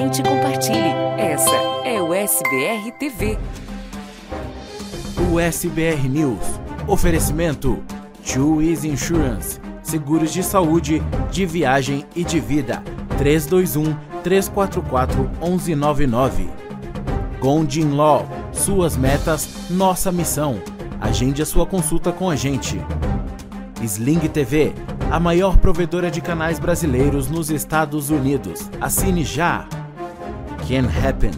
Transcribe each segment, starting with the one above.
comente e compartilhe. Essa é o SBR TV. O SBR News. Oferecimento: Easy Insurance. Seguros de saúde, de viagem e de vida. 321 344 1199. Gondin Law. Suas metas, nossa missão. Agende a sua consulta com a gente. Sling TV, a maior provedora de canais brasileiros nos Estados Unidos. Assine já. Can Happen.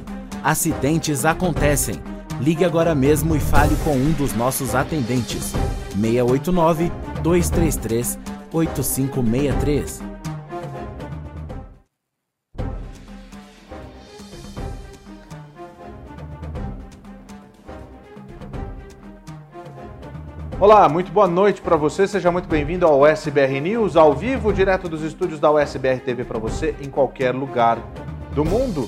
Acidentes acontecem. Ligue agora mesmo e fale com um dos nossos atendentes. 689 233 8563. Olá, muito boa noite para você. Seja muito bem-vindo ao SBR News, ao vivo, direto dos estúdios da USBR TV para você em qualquer lugar do mundo.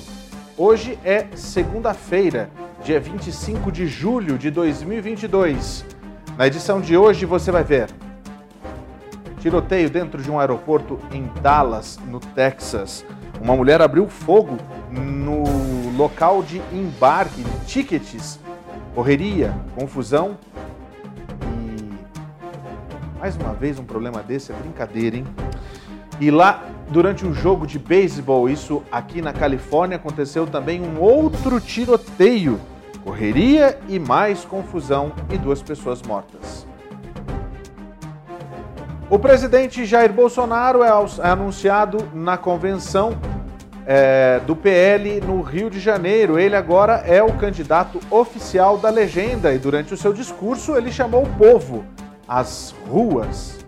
Hoje é segunda-feira, dia 25 de julho de 2022. Na edição de hoje você vai ver tiroteio dentro de um aeroporto em Dallas, no Texas. Uma mulher abriu fogo no local de embarque de tickets, correria, confusão mais uma vez um problema desse é brincadeira, hein? E lá, durante um jogo de beisebol, isso aqui na Califórnia, aconteceu também um outro tiroteio. Correria e mais confusão e duas pessoas mortas. O presidente Jair Bolsonaro é, é anunciado na convenção é, do PL no Rio de Janeiro. Ele agora é o candidato oficial da legenda e durante o seu discurso ele chamou o povo as ruas.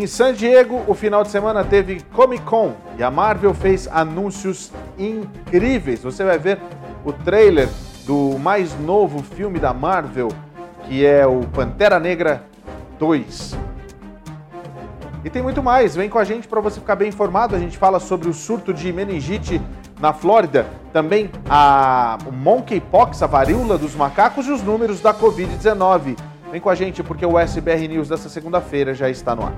Em San Diego, o final de semana teve Comic Con e a Marvel fez anúncios incríveis. Você vai ver o trailer do mais novo filme da Marvel, que é o Pantera Negra 2. E tem muito mais. Vem com a gente para você ficar bem informado. A gente fala sobre o surto de meningite na Flórida, também a monkeypox, a varíola dos macacos e os números da Covid-19. Vem com a gente porque o SBR News dessa segunda-feira já está no ar.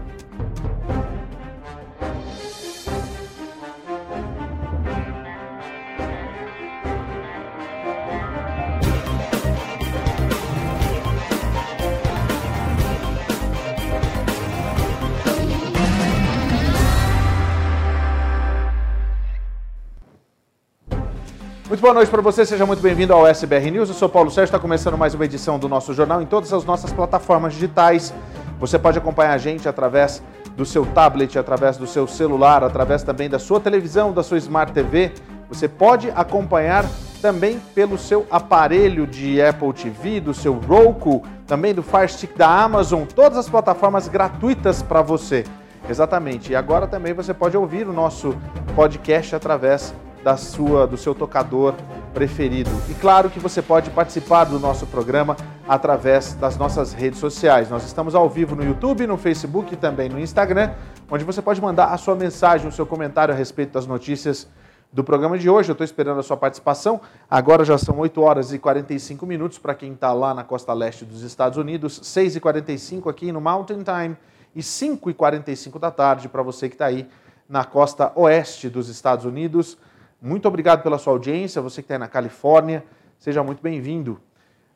Muito boa noite para você, seja muito bem-vindo ao SBR News. Eu sou Paulo Sérgio, está começando mais uma edição do nosso jornal em todas as nossas plataformas digitais. Você pode acompanhar a gente através do seu tablet, através do seu celular, através também da sua televisão, da sua Smart TV. Você pode acompanhar também pelo seu aparelho de Apple TV, do seu Roku, também do Fire Stick da Amazon, todas as plataformas gratuitas para você. Exatamente. E agora também você pode ouvir o nosso podcast através da sua, do seu tocador preferido. E claro que você pode participar do nosso programa através das nossas redes sociais. Nós estamos ao vivo no YouTube, no Facebook e também no Instagram, onde você pode mandar a sua mensagem, o seu comentário a respeito das notícias do programa de hoje. Eu estou esperando a sua participação. Agora já são 8 horas e 45 minutos para quem está lá na costa leste dos Estados Unidos, 6 e 45 aqui no Mountain Time e 5 e 45 da tarde para você que está aí na costa oeste dos Estados Unidos. Muito obrigado pela sua audiência, você que está aí na Califórnia, seja muito bem-vindo.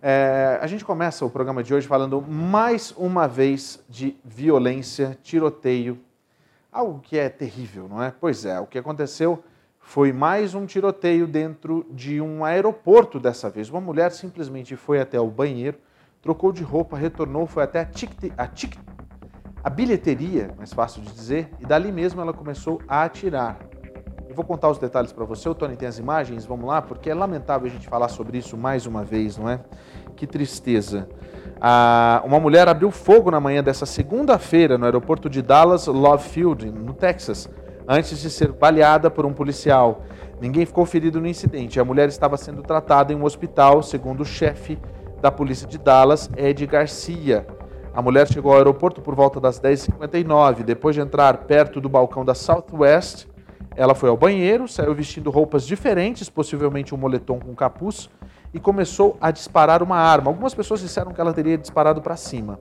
É, a gente começa o programa de hoje falando mais uma vez de violência, tiroteio, algo que é terrível, não é? Pois é, o que aconteceu foi mais um tiroteio dentro de um aeroporto dessa vez. Uma mulher simplesmente foi até o banheiro, trocou de roupa, retornou, foi até a, a, a bilheteria, mais fácil de dizer, e dali mesmo ela começou a atirar. Eu vou contar os detalhes para você. O Tony tem as imagens, vamos lá, porque é lamentável a gente falar sobre isso mais uma vez, não é? Que tristeza. Ah, uma mulher abriu fogo na manhã dessa segunda-feira no aeroporto de Dallas Love Field, no Texas, antes de ser baleada por um policial. Ninguém ficou ferido no incidente. A mulher estava sendo tratada em um hospital, segundo o chefe da polícia de Dallas, Ed Garcia. A mulher chegou ao aeroporto por volta das 10h59. Depois de entrar perto do balcão da Southwest, ela foi ao banheiro, saiu vestindo roupas diferentes, possivelmente um moletom com capuz, e começou a disparar uma arma. Algumas pessoas disseram que ela teria disparado para cima.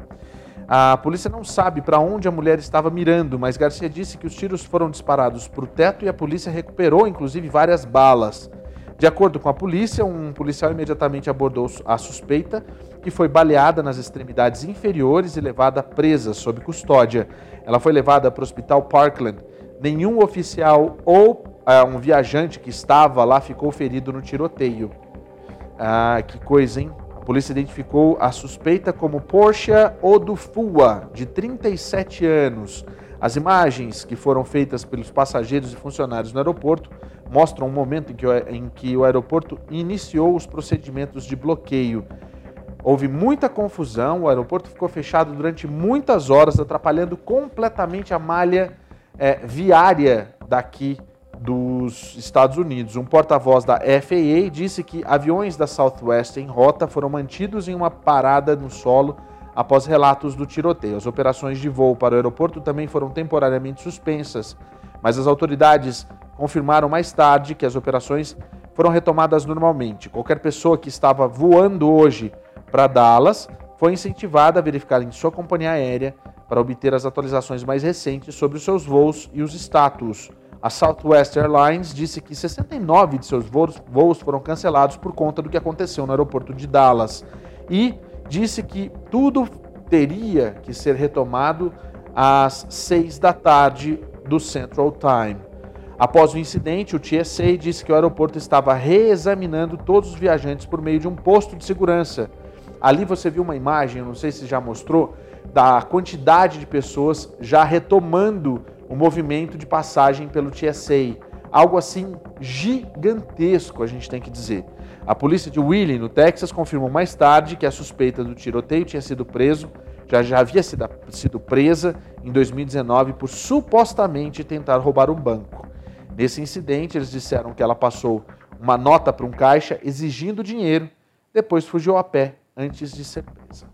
A polícia não sabe para onde a mulher estava mirando, mas Garcia disse que os tiros foram disparados para o teto e a polícia recuperou, inclusive, várias balas. De acordo com a polícia, um policial imediatamente abordou a suspeita, que foi baleada nas extremidades inferiores e levada presa sob custódia. Ela foi levada para o hospital Parkland. Nenhum oficial ou uh, um viajante que estava lá ficou ferido no tiroteio. Ah, que coisa, hein? A polícia identificou a suspeita como Portia Odufua, de 37 anos. As imagens que foram feitas pelos passageiros e funcionários no aeroporto mostram um momento em que, em que o aeroporto iniciou os procedimentos de bloqueio. Houve muita confusão, o aeroporto ficou fechado durante muitas horas, atrapalhando completamente a malha é, viária daqui dos Estados Unidos. Um porta-voz da FAA disse que aviões da Southwest em rota foram mantidos em uma parada no solo após relatos do tiroteio. As operações de voo para o aeroporto também foram temporariamente suspensas, mas as autoridades confirmaram mais tarde que as operações foram retomadas normalmente. Qualquer pessoa que estava voando hoje para Dallas foi incentivada a verificar em sua companhia aérea para obter as atualizações mais recentes sobre os seus voos e os status. A Southwest Airlines disse que 69 de seus voos foram cancelados por conta do que aconteceu no aeroporto de Dallas e disse que tudo teria que ser retomado às 6 da tarde do Central Time. Após o incidente, o TSA disse que o aeroporto estava reexaminando todos os viajantes por meio de um posto de segurança. Ali você viu uma imagem, não sei se já mostrou, da quantidade de pessoas já retomando o movimento de passagem pelo TSA. Algo assim gigantesco, a gente tem que dizer. A polícia de Wheeling, no Texas, confirmou mais tarde que a suspeita do tiroteio tinha sido preso, já, já havia sido, sido presa em 2019 por supostamente tentar roubar um banco. Nesse incidente, eles disseram que ela passou uma nota para um caixa exigindo dinheiro, depois fugiu a pé antes de ser presa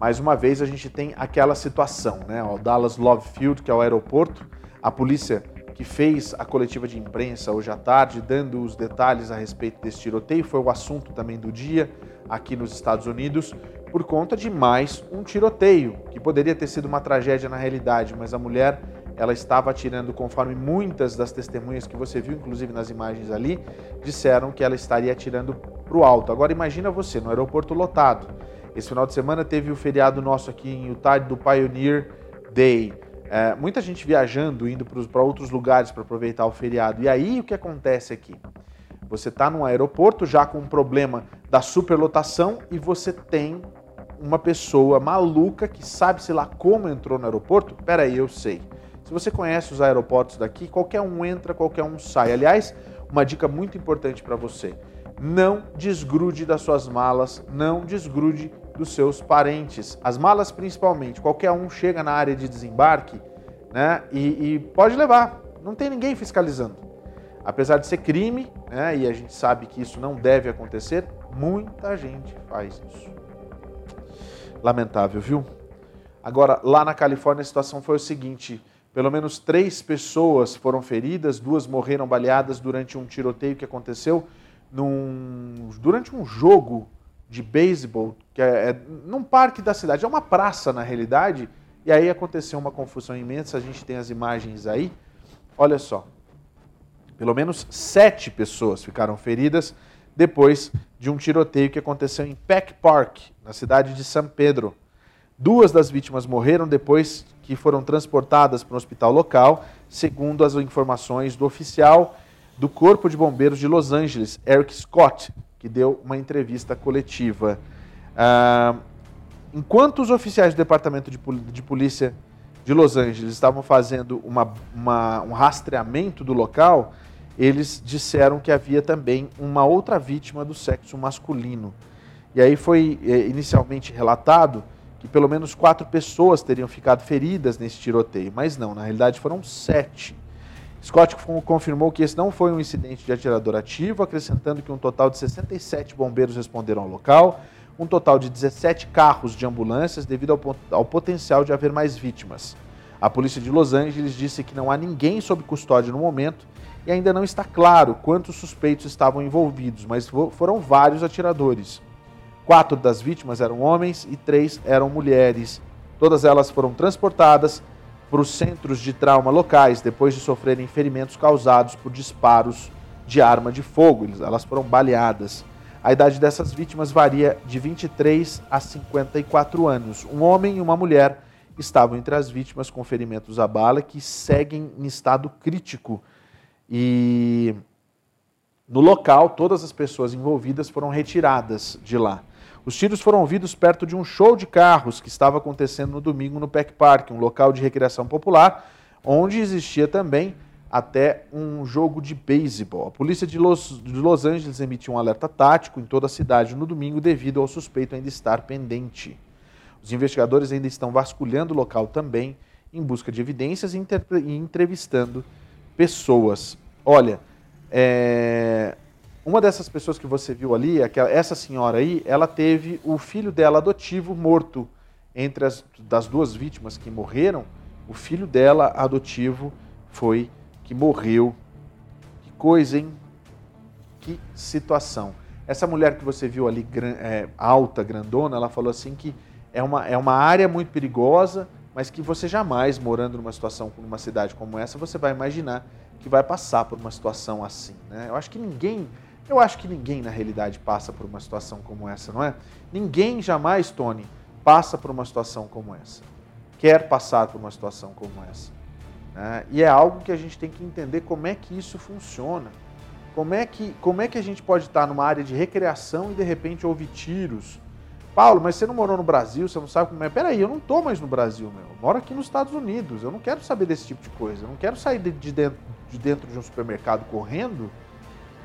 mais uma vez a gente tem aquela situação, né? O Dallas Love Field, que é o aeroporto, a polícia que fez a coletiva de imprensa hoje à tarde, dando os detalhes a respeito desse tiroteio, foi o assunto também do dia aqui nos Estados Unidos, por conta de mais um tiroteio, que poderia ter sido uma tragédia na realidade, mas a mulher ela estava atirando conforme muitas das testemunhas que você viu, inclusive nas imagens ali, disseram que ela estaria atirando para o alto. Agora imagina você no aeroporto lotado esse final de semana teve o feriado nosso aqui em Utah do Pioneer Day. É, muita gente viajando, indo para outros lugares para aproveitar o feriado. E aí o que acontece aqui? Você está num aeroporto já com um problema da superlotação e você tem uma pessoa maluca que sabe-se lá como entrou no aeroporto? Peraí, eu sei. Se você conhece os aeroportos daqui, qualquer um entra, qualquer um sai. Aliás, uma dica muito importante para você: não desgrude das suas malas, não desgrude dos seus parentes. As malas, principalmente, qualquer um chega na área de desembarque né, e, e pode levar, não tem ninguém fiscalizando. Apesar de ser crime, né, e a gente sabe que isso não deve acontecer, muita gente faz isso. Lamentável, viu? Agora, lá na Califórnia, a situação foi o seguinte: pelo menos três pessoas foram feridas, duas morreram baleadas durante um tiroteio que aconteceu num, durante um jogo de beisebol, que é, é num parque da cidade, é uma praça na realidade, e aí aconteceu uma confusão imensa, a gente tem as imagens aí. Olha só, pelo menos sete pessoas ficaram feridas depois de um tiroteio que aconteceu em Peck Park, na cidade de São Pedro. Duas das vítimas morreram depois que foram transportadas para um hospital local, segundo as informações do oficial do Corpo de Bombeiros de Los Angeles, Eric Scott, que deu uma entrevista coletiva. Ah, enquanto os oficiais do Departamento de, de, Polícia de Los Angeles estavam fazendo uma, uma, um rastreamento do local, eles disseram que havia também uma outra vítima do sexo masculino. E aí foi é, inicialmente relatado que pelo menos quatro pessoas teriam ficado feridas nesse tiroteio, mas não, na realidade foram sete. Scott confirmou que esse não foi um incidente de atirador ativo, acrescentando que um total de 67 bombeiros responderam ao local, um total de 17 carros de ambulâncias, devido ao, ao potencial de haver mais vítimas. A polícia de Los Angeles disse que não há ninguém sob custódia no momento e ainda não está claro quantos suspeitos estavam envolvidos, mas foram vários atiradores. Quatro das vítimas eram homens e três eram mulheres. Todas elas foram transportadas para os centros de trauma locais depois de sofrerem ferimentos causados por disparos de arma de fogo. Elas foram baleadas. A idade dessas vítimas varia de 23 a 54 anos. Um homem e uma mulher estavam entre as vítimas com ferimentos à bala que seguem em estado crítico. E no local, todas as pessoas envolvidas foram retiradas de lá. Os tiros foram ouvidos perto de um show de carros que estava acontecendo no domingo no Peck Park, um local de recreação popular, onde existia também até um jogo de beisebol. A polícia de Los, de Los Angeles emitiu um alerta tático em toda a cidade no domingo devido ao suspeito ainda estar pendente. Os investigadores ainda estão vasculhando o local também em busca de evidências e, e entrevistando pessoas. Olha, é, uma dessas pessoas que você viu ali, essa senhora aí, ela teve o filho dela adotivo morto entre as das duas vítimas que morreram. O filho dela adotivo foi que morreu. Que coisa, hein? Que situação. Essa mulher que você viu ali, é, alta, grandona, ela falou assim que é uma, é uma área muito perigosa, mas que você jamais, morando numa situação, numa cidade como essa, você vai imaginar que vai passar por uma situação assim. Né? Eu acho que ninguém, eu acho que ninguém na realidade passa por uma situação como essa, não é? Ninguém jamais, Tony, passa por uma situação como essa. Quer passar por uma situação como essa. Né? E é algo que a gente tem que entender como é que isso funciona. Como é que, como é que a gente pode estar numa área de recreação e de repente ouvir tiros? Paulo, mas você não morou no Brasil, você não sabe como é. Peraí, eu não estou mais no Brasil, meu. Eu moro aqui nos Estados Unidos. Eu não quero saber desse tipo de coisa. Eu não quero sair de, dentro, de dentro de um supermercado correndo,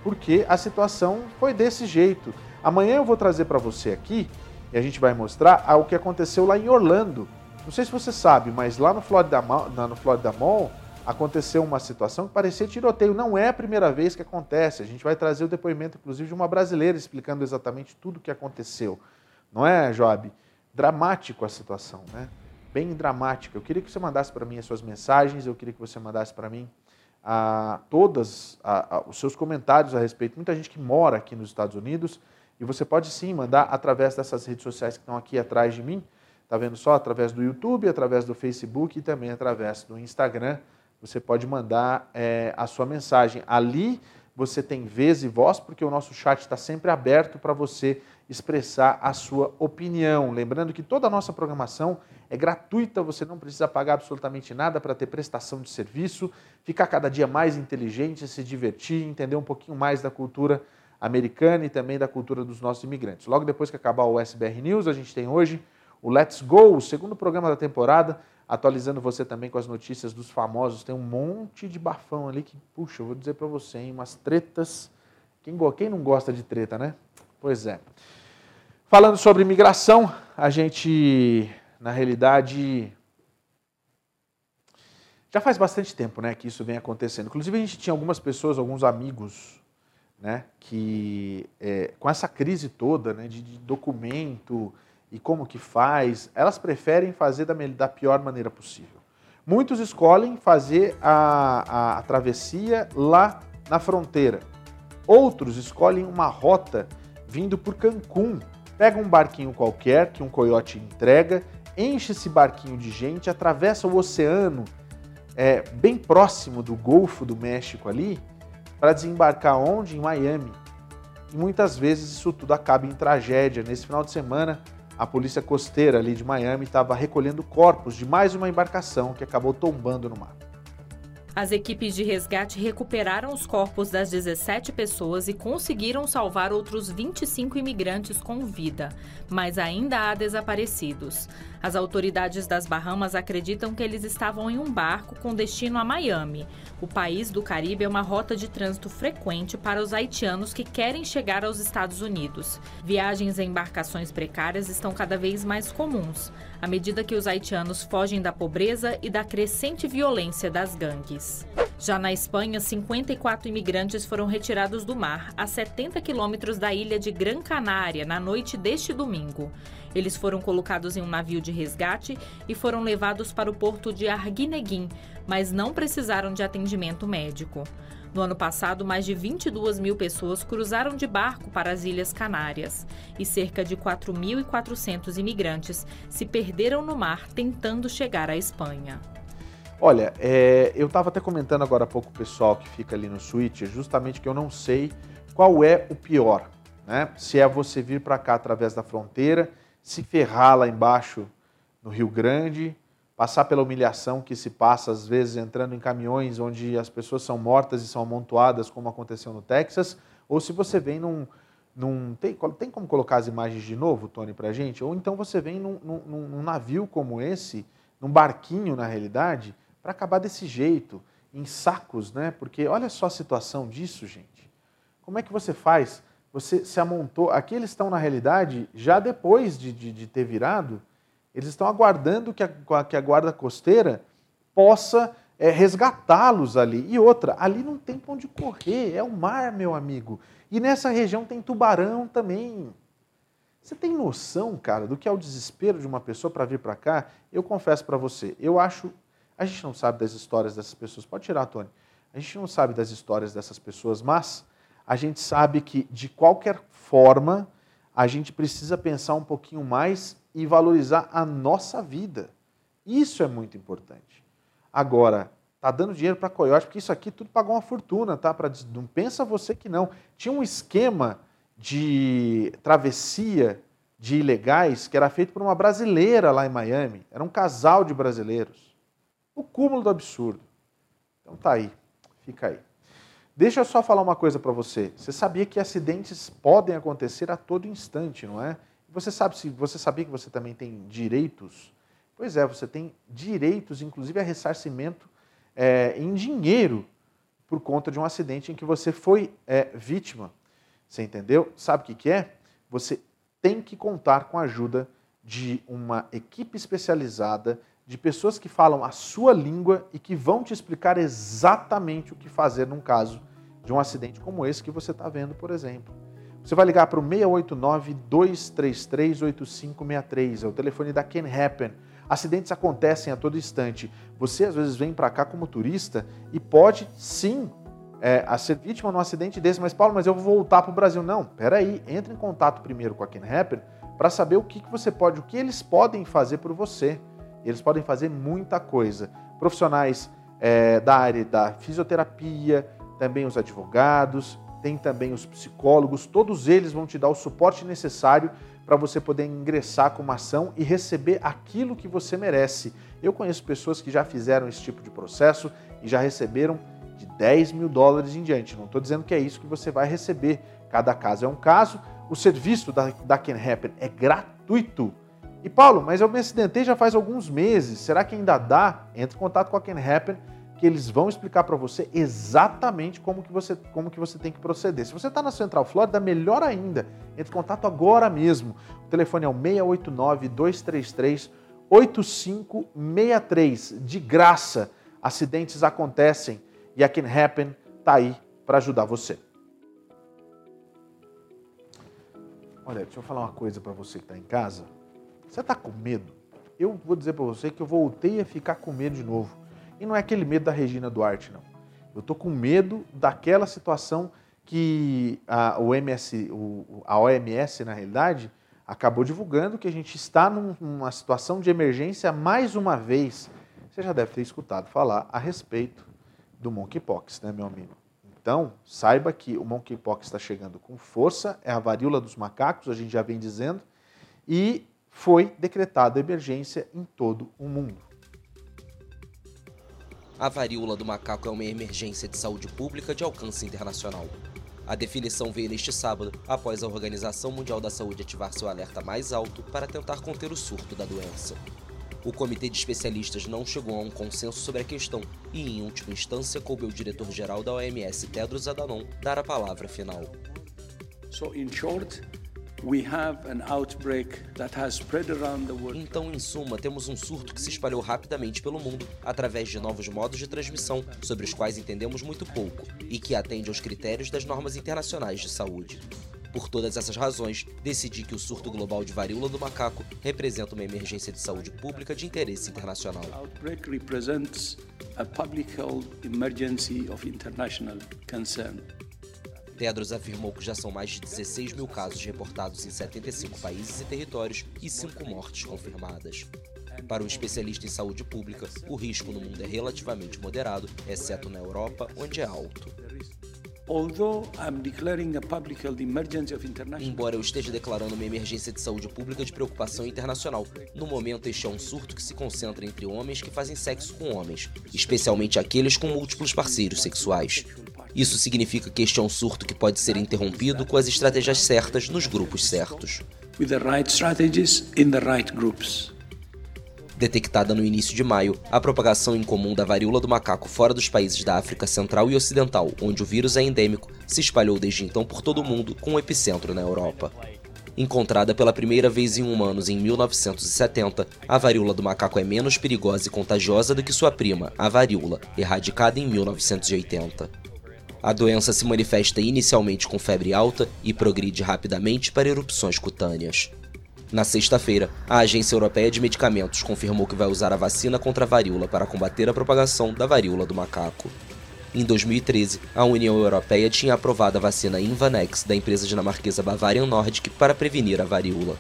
porque a situação foi desse jeito. Amanhã eu vou trazer para você aqui, e a gente vai mostrar o que aconteceu lá em Orlando. Não sei se você sabe, mas lá no Florida, no Florida Mall aconteceu uma situação que parecia tiroteio. Não é a primeira vez que acontece. A gente vai trazer o depoimento, inclusive, de uma brasileira explicando exatamente tudo o que aconteceu. Não é, Joab? Dramático a situação, né? Bem dramática. Eu queria que você mandasse para mim as suas mensagens, eu queria que você mandasse para mim a, a, os seus comentários a respeito. Muita gente que mora aqui nos Estados Unidos e você pode sim mandar através dessas redes sociais que estão aqui atrás de mim. Está vendo só? Através do YouTube, através do Facebook e também através do Instagram. Você pode mandar é, a sua mensagem. Ali você tem vez e voz, porque o nosso chat está sempre aberto para você expressar a sua opinião. Lembrando que toda a nossa programação é gratuita, você não precisa pagar absolutamente nada para ter prestação de serviço, ficar cada dia mais inteligente, se divertir, entender um pouquinho mais da cultura americana e também da cultura dos nossos imigrantes. Logo depois que acabar o SBR News, a gente tem hoje o Let's Go, o segundo programa da temporada, atualizando você também com as notícias dos famosos. Tem um monte de bafão ali que, puxa, eu vou dizer para você, hein, umas tretas. Quem, quem não gosta de treta, né? Pois é. Falando sobre imigração, a gente, na realidade, já faz bastante tempo né, que isso vem acontecendo. Inclusive, a gente tinha algumas pessoas, alguns amigos, né, que é, com essa crise toda né, de, de documento, e como que faz, elas preferem fazer da, da pior maneira possível. Muitos escolhem fazer a, a, a travessia lá na fronteira. Outros escolhem uma rota vindo por Cancún. Pega um barquinho qualquer que um coiote entrega, enche esse barquinho de gente, atravessa o oceano é, bem próximo do Golfo do México ali, para desembarcar onde? Em Miami. E muitas vezes isso tudo acaba em tragédia. Nesse final de semana, a polícia costeira ali de Miami estava recolhendo corpos de mais uma embarcação que acabou tombando no mar. As equipes de resgate recuperaram os corpos das 17 pessoas e conseguiram salvar outros 25 imigrantes com vida, mas ainda há desaparecidos. As autoridades das Bahamas acreditam que eles estavam em um barco com destino a Miami. O país do Caribe é uma rota de trânsito frequente para os haitianos que querem chegar aos Estados Unidos. Viagens em embarcações precárias estão cada vez mais comuns, à medida que os haitianos fogem da pobreza e da crescente violência das gangues. Já na Espanha, 54 imigrantes foram retirados do mar, a 70 quilômetros da ilha de Gran Canária, na noite deste domingo. Eles foram colocados em um navio de resgate e foram levados para o porto de Arguineguin, mas não precisaram de atendimento médico. No ano passado, mais de 22 mil pessoas cruzaram de barco para as Ilhas Canárias e cerca de 4.400 imigrantes se perderam no mar tentando chegar à Espanha. Olha, é, eu estava até comentando agora há pouco o pessoal que fica ali no Switch, justamente que eu não sei qual é o pior, né? Se é você vir para cá através da fronteira, se ferrar lá embaixo no Rio Grande, passar pela humilhação que se passa às vezes entrando em caminhões onde as pessoas são mortas e são amontoadas, como aconteceu no Texas, ou se você vem num, num tem, tem como colocar as imagens de novo, Tony, para gente? Ou então você vem num, num, num navio como esse, num barquinho na realidade, para acabar desse jeito, em sacos, né? Porque olha só a situação disso, gente. Como é que você faz? Você se amontou. Aqui eles estão, na realidade, já depois de, de, de ter virado, eles estão aguardando que a, que a guarda costeira possa é, resgatá-los ali. E outra, ali não tem para onde correr, é o mar, meu amigo. E nessa região tem tubarão também. Você tem noção, cara, do que é o desespero de uma pessoa para vir para cá? Eu confesso para você, eu acho. A gente não sabe das histórias dessas pessoas. Pode tirar, Tony. A gente não sabe das histórias dessas pessoas, mas a gente sabe que, de qualquer forma, a gente precisa pensar um pouquinho mais e valorizar a nossa vida. Isso é muito importante. Agora, tá dando dinheiro para coiote, porque isso aqui tudo pagou uma fortuna, tá? Pra, não pensa você que não. Tinha um esquema de travessia de ilegais que era feito por uma brasileira lá em Miami. Era um casal de brasileiros. O cúmulo do absurdo. Então tá aí, fica aí. Deixa eu só falar uma coisa para você. Você sabia que acidentes podem acontecer a todo instante, não é? Você sabe se você sabia que você também tem direitos? Pois é, você tem direitos, inclusive a ressarcimento é, em dinheiro por conta de um acidente em que você foi é, vítima. Você entendeu? Sabe o que, que é? Você tem que contar com a ajuda de uma equipe especializada, de pessoas que falam a sua língua e que vão te explicar exatamente o que fazer num caso de um acidente como esse que você está vendo, por exemplo. Você vai ligar para o 689-233-8563, é o telefone da Can Happen. Acidentes acontecem a todo instante. Você às vezes vem para cá como turista e pode sim é, ser vítima de um acidente desse, mas Paulo, mas eu vou voltar para o Brasil. Não, peraí, entre em contato primeiro com a Can Happen para saber o que, que você pode, o que eles podem fazer por você. Eles podem fazer muita coisa. Profissionais é, da área da fisioterapia, também os advogados, tem também os psicólogos, todos eles vão te dar o suporte necessário para você poder ingressar com uma ação e receber aquilo que você merece. Eu conheço pessoas que já fizeram esse tipo de processo e já receberam de 10 mil dólares em diante. Não estou dizendo que é isso que você vai receber. Cada caso é um caso. O serviço da, da Can Happen é gratuito. E Paulo, mas eu me acidentei já faz alguns meses. Será que ainda dá? Entre em contato com a Can Happen que eles vão explicar para você exatamente como que você, como que você tem que proceder. Se você está na Central Flórida, melhor ainda, entre em contato agora mesmo. O telefone é o 689-233-8563, de graça. Acidentes acontecem e a Can Happen está aí para ajudar você. Olha, deixa eu falar uma coisa para você que está em casa. Você está com medo? Eu vou dizer para você que eu voltei a ficar com medo de novo. E não é aquele medo da Regina Duarte, não. Eu estou com medo daquela situação que a, o MS, o, a OMS, na realidade, acabou divulgando que a gente está num, numa situação de emergência mais uma vez. Você já deve ter escutado falar a respeito do monkeypox, né, meu amigo? Então, saiba que o monkeypox está chegando com força, é a varíola dos macacos, a gente já vem dizendo, e foi decretada emergência em todo o mundo. A varíola do macaco é uma emergência de saúde pública de alcance internacional. A definição veio neste sábado, após a Organização Mundial da Saúde ativar seu alerta mais alto para tentar conter o surto da doença. O comitê de especialistas não chegou a um consenso sobre a questão e, em última instância, coube ao diretor-geral da OMS, Tedros Adhanom, dar a palavra final. So, in short, então, em suma, temos um surto que se espalhou rapidamente pelo mundo através de novos modos de transmissão sobre os quais entendemos muito pouco e que atende aos critérios das normas internacionais de saúde. Por todas essas razões, decidi que o surto global de varíola do macaco representa uma emergência de saúde pública de interesse internacional. A public health emergency of international concern. Tedros afirmou que já são mais de 16 mil casos reportados em 75 países e territórios e 5 mortes confirmadas. Para o especialista em saúde pública, o risco no mundo é relativamente moderado, exceto na Europa, onde é alto. Embora eu esteja declarando uma emergência de saúde pública de preocupação internacional, no momento este é um surto que se concentra entre homens que fazem sexo com homens, especialmente aqueles com múltiplos parceiros sexuais. Isso significa que este é um surto que pode ser interrompido com as estratégias certas nos grupos certos. Detectada no início de maio, a propagação incomum da varíola do macaco fora dos países da África Central e Ocidental, onde o vírus é endêmico, se espalhou desde então por todo o mundo, com o epicentro na Europa. Encontrada pela primeira vez em humanos em 1970, a varíola do macaco é menos perigosa e contagiosa do que sua prima, a varíola, erradicada em 1980. A doença se manifesta inicialmente com febre alta e progride rapidamente para erupções cutâneas. Na sexta-feira, a Agência Europeia de Medicamentos confirmou que vai usar a vacina contra a varíola para combater a propagação da varíola do macaco. Em 2013, a União Europeia tinha aprovado a vacina Invanex da empresa dinamarquesa Bavarian Nordic para prevenir a varíola.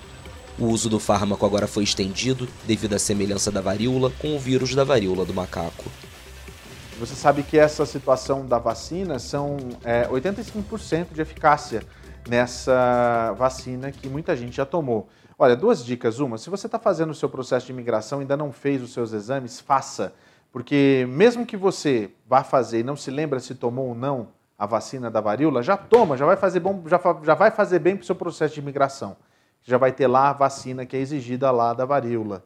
O uso do fármaco agora foi estendido devido à semelhança da varíola com o vírus da varíola do macaco. Você sabe que essa situação da vacina são é, 85% de eficácia nessa vacina que muita gente já tomou. Olha, duas dicas. Uma, se você está fazendo o seu processo de imigração e ainda não fez os seus exames, faça. Porque mesmo que você vá fazer e não se lembra se tomou ou não a vacina da varíola, já toma, já vai fazer, bom, já, já vai fazer bem para o seu processo de imigração. Já vai ter lá a vacina que é exigida lá da varíola.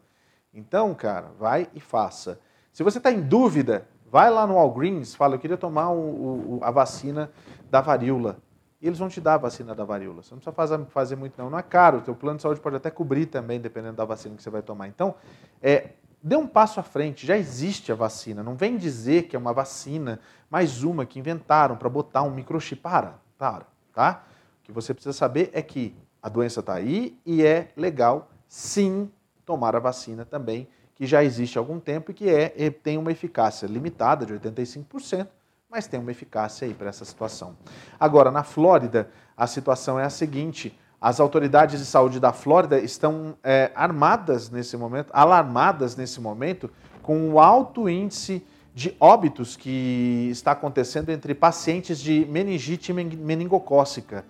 Então, cara, vai e faça. Se você está em dúvida, vai lá no Walgreens, fala, eu queria tomar o, o, a vacina da varíola e eles vão te dar a vacina da varíola. Você não precisa fazer, fazer muito não, não é caro, o teu plano de saúde pode até cobrir também, dependendo da vacina que você vai tomar. Então, é, dê um passo à frente, já existe a vacina, não vem dizer que é uma vacina, mais uma que inventaram para botar um microchip. Para, para, tá? O que você precisa saber é que a doença está aí e é legal, sim, tomar a vacina também, que já existe há algum tempo e que é, tem uma eficácia limitada de 85%, mas tem uma eficácia aí para essa situação. Agora, na Flórida, a situação é a seguinte: as autoridades de saúde da Flórida estão é, armadas nesse momento, alarmadas nesse momento, com o alto índice de óbitos que está acontecendo entre pacientes de meningite meningocócica.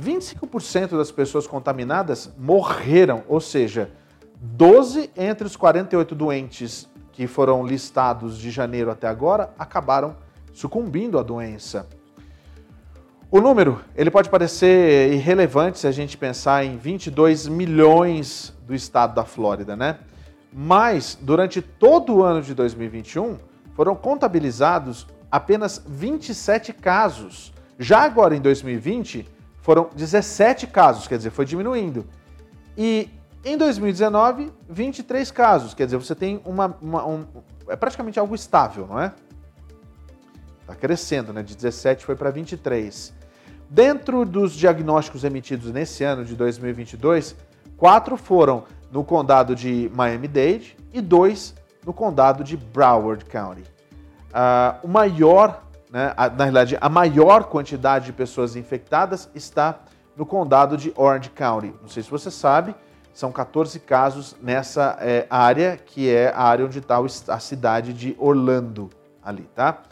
25% das pessoas contaminadas morreram, ou seja, 12 entre os 48 doentes que foram listados de janeiro até agora acabaram sucumbindo à doença. O número ele pode parecer irrelevante se a gente pensar em 22 milhões do estado da Flórida, né? Mas durante todo o ano de 2021 foram contabilizados apenas 27 casos. Já agora em 2020 foram 17 casos, quer dizer, foi diminuindo. E em 2019, 23 casos, quer dizer, você tem uma, uma um, é praticamente algo estável, não é? Está crescendo, né? De 17 foi para 23. Dentro dos diagnósticos emitidos nesse ano de 2022, quatro foram no condado de Miami-Dade e dois no condado de Broward County. Uh, o maior, né, a, na realidade, a maior quantidade de pessoas infectadas está no condado de Orange County. Não sei se você sabe, são 14 casos nessa é, área, que é a área onde está a cidade de Orlando ali, tá?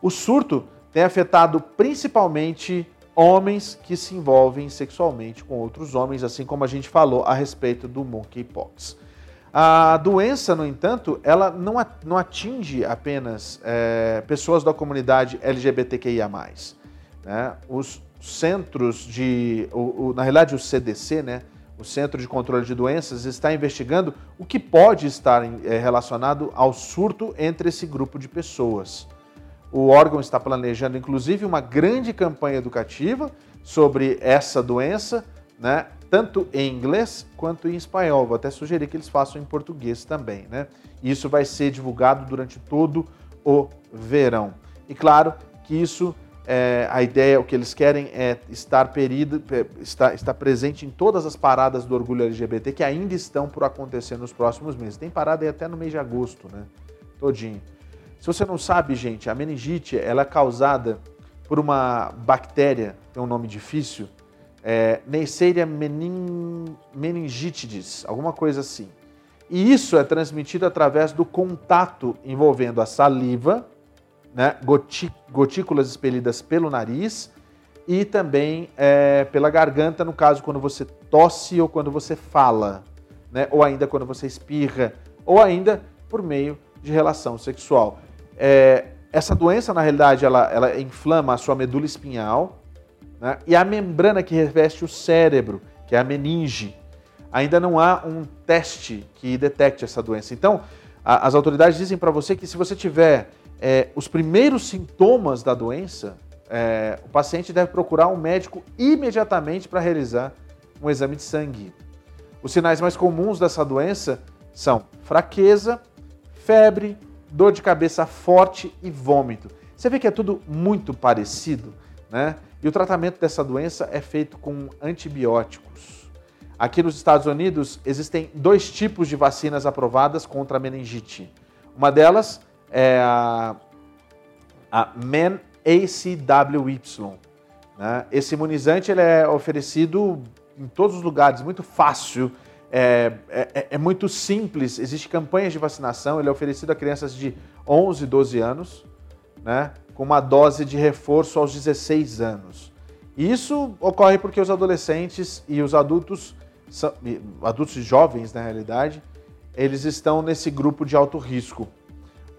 O surto tem afetado principalmente homens que se envolvem sexualmente com outros homens, assim como a gente falou a respeito do monkeypox. A doença, no entanto, ela não atinge apenas é, pessoas da comunidade LGBTQIA+. Né? Os centros de, o, o, na realidade o CDC, né? O Centro de Controle de Doenças, está investigando o que pode estar é, relacionado ao surto entre esse grupo de pessoas. O órgão está planejando, inclusive, uma grande campanha educativa sobre essa doença, né? tanto em inglês quanto em espanhol. Vou até sugerir que eles façam em português também. Né? Isso vai ser divulgado durante todo o verão. E claro que isso é, a ideia, o que eles querem é estar, perido, estar, estar presente em todas as paradas do orgulho LGBT que ainda estão por acontecer nos próximos meses. Tem parada aí até no mês de agosto, né? Todinho. Se você não sabe, gente, a meningite ela é causada por uma bactéria, tem um nome difícil, é, Neisseria menin, meningitidis, alguma coisa assim. E isso é transmitido através do contato envolvendo a saliva, né, gotículas expelidas pelo nariz e também é, pela garganta, no caso quando você tosse ou quando você fala, né, ou ainda quando você espirra, ou ainda por meio de relação sexual. É, essa doença, na realidade, ela, ela inflama a sua medula espinhal né, e a membrana que reveste o cérebro, que é a meninge. Ainda não há um teste que detecte essa doença. Então, a, as autoridades dizem para você que se você tiver é, os primeiros sintomas da doença, é, o paciente deve procurar um médico imediatamente para realizar um exame de sangue. Os sinais mais comuns dessa doença são fraqueza, febre, dor de cabeça forte e vômito. Você vê que é tudo muito parecido, né? E o tratamento dessa doença é feito com antibióticos. Aqui nos Estados Unidos existem dois tipos de vacinas aprovadas contra a meningite. Uma delas é a, a MEN ACWY. Né? Esse imunizante ele é oferecido em todos os lugares, muito fácil, é, é, é, muito simples. Existem campanhas de vacinação, ele é oferecido a crianças de 11, 12 anos, né? com uma dose de reforço aos 16 anos. Isso ocorre porque os adolescentes e os adultos, adultos jovens na realidade, eles estão nesse grupo de alto risco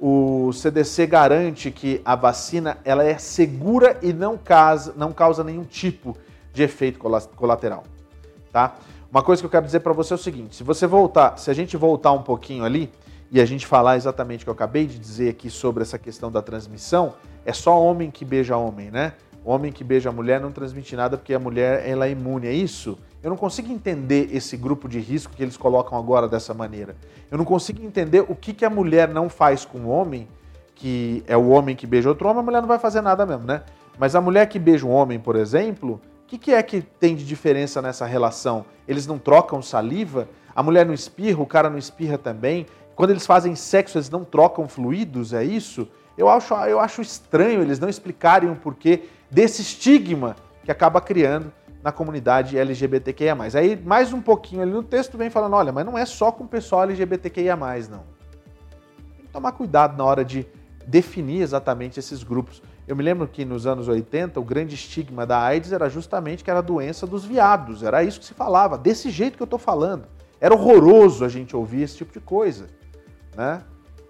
o CDC garante que a vacina ela é segura e não causa, não causa nenhum tipo de efeito colateral, tá? Uma coisa que eu quero dizer para você é o seguinte: se você voltar, se a gente voltar um pouquinho ali e a gente falar exatamente o que eu acabei de dizer aqui sobre essa questão da transmissão, é só homem que beija homem, né? Homem que beija mulher não transmite nada porque a mulher ela é imune, é isso? Eu não consigo entender esse grupo de risco que eles colocam agora dessa maneira. Eu não consigo entender o que, que a mulher não faz com o homem, que é o homem que beija outro homem, a mulher não vai fazer nada mesmo, né? Mas a mulher que beija um homem, por exemplo, o que, que é que tem de diferença nessa relação? Eles não trocam saliva? A mulher não espirra, o cara não espirra também? Quando eles fazem sexo, eles não trocam fluidos, é isso? Eu acho, eu acho estranho eles não explicarem o porquê desse estigma que acaba criando na comunidade LGBTQIA+. Aí, mais um pouquinho ali no texto, vem falando, olha, mas não é só com o pessoal LGBTQIA+, não. Tem que tomar cuidado na hora de definir exatamente esses grupos. Eu me lembro que nos anos 80, o grande estigma da AIDS era justamente que era a doença dos viados. Era isso que se falava, desse jeito que eu estou falando. Era horroroso a gente ouvir esse tipo de coisa, né?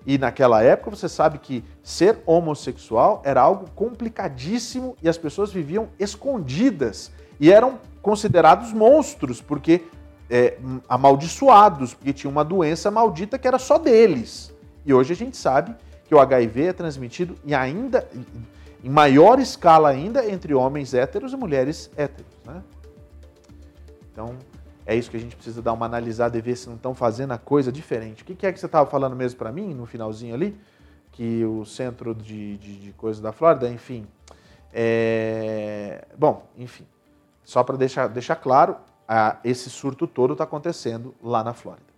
E naquela época você sabe que ser homossexual era algo complicadíssimo e as pessoas viviam escondidas e eram considerados monstros, porque é, amaldiçoados, porque tinha uma doença maldita que era só deles. E hoje a gente sabe que o HIV é transmitido e ainda em maior escala ainda entre homens héteros e mulheres héteros. Né? Então é isso que a gente precisa dar uma analisada e ver se não estão fazendo a coisa diferente. O que é que você estava falando mesmo para mim no finalzinho ali? Que o centro de, de, de coisa da Flórida, enfim. É... Bom, enfim. Só para deixar, deixar claro, esse surto todo está acontecendo lá na Flórida.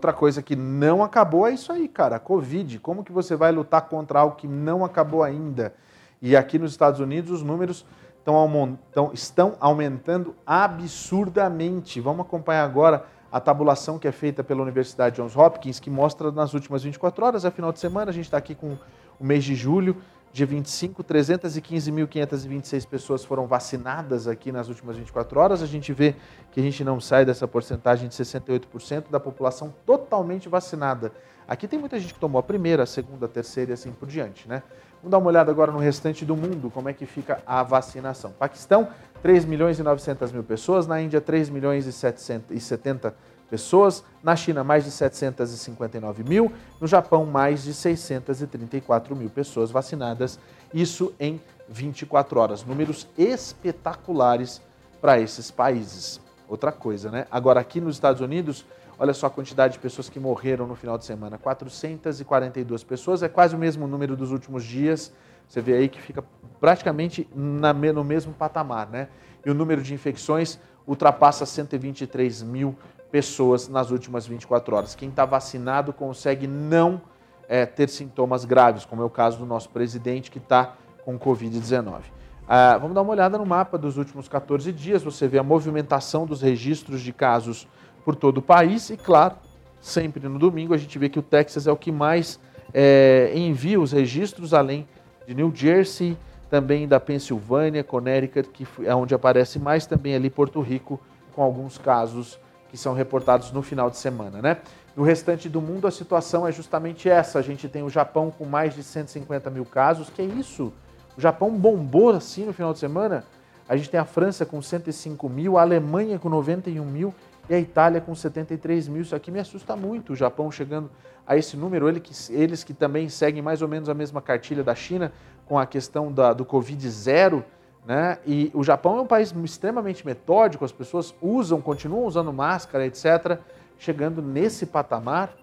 Outra coisa que não acabou é isso aí, cara, a Covid. Como que você vai lutar contra algo que não acabou ainda? E aqui nos Estados Unidos os números estão, aumentando absurdamente. Vamos acompanhar agora a tabulação que é feita pela Universidade Johns Hopkins, que mostra nas últimas 24 horas, é final de semana, a gente está aqui com o mês de julho, dia 25, 315.526 pessoas foram vacinadas aqui nas últimas 24 horas. A gente vê que a gente não sai dessa porcentagem de 68% da população totalmente vacinada. Aqui tem muita gente que tomou a primeira, a segunda, a terceira e assim por diante, né? Vamos dar uma olhada agora no restante do mundo, como é que fica a vacinação. Paquistão, 3 milhões e 900 mil pessoas. Na Índia, 3 milhões e 770 pessoas. Na China, mais de 759 mil. No Japão, mais de 634 mil pessoas vacinadas. Isso em 24 horas. Números espetaculares para esses países. Outra coisa, né? Agora, aqui nos Estados Unidos, olha só a quantidade de pessoas que morreram no final de semana: 442 pessoas, é quase o mesmo número dos últimos dias. Você vê aí que fica praticamente na, no mesmo patamar, né? E o número de infecções ultrapassa 123 mil pessoas nas últimas 24 horas. Quem está vacinado consegue não é, ter sintomas graves, como é o caso do nosso presidente que está com Covid-19. Ah, vamos dar uma olhada no mapa dos últimos 14 dias. Você vê a movimentação dos registros de casos por todo o país e, claro, sempre no domingo a gente vê que o Texas é o que mais é, envia os registros, além de New Jersey, também da Pensilvânia, Connecticut, que é onde aparece mais, também ali Porto Rico, com alguns casos que são reportados no final de semana, né? No restante do mundo, a situação é justamente essa. A gente tem o Japão com mais de 150 mil casos. Que é isso? O Japão bombou assim no final de semana. A gente tem a França com 105 mil, a Alemanha com 91 mil e a Itália com 73 mil. Isso aqui me assusta muito. O Japão chegando a esse número, ele que, eles que também seguem mais ou menos a mesma cartilha da China com a questão da, do Covid zero. Né? E o Japão é um país extremamente metódico, as pessoas usam, continuam usando máscara, etc chegando nesse patamar,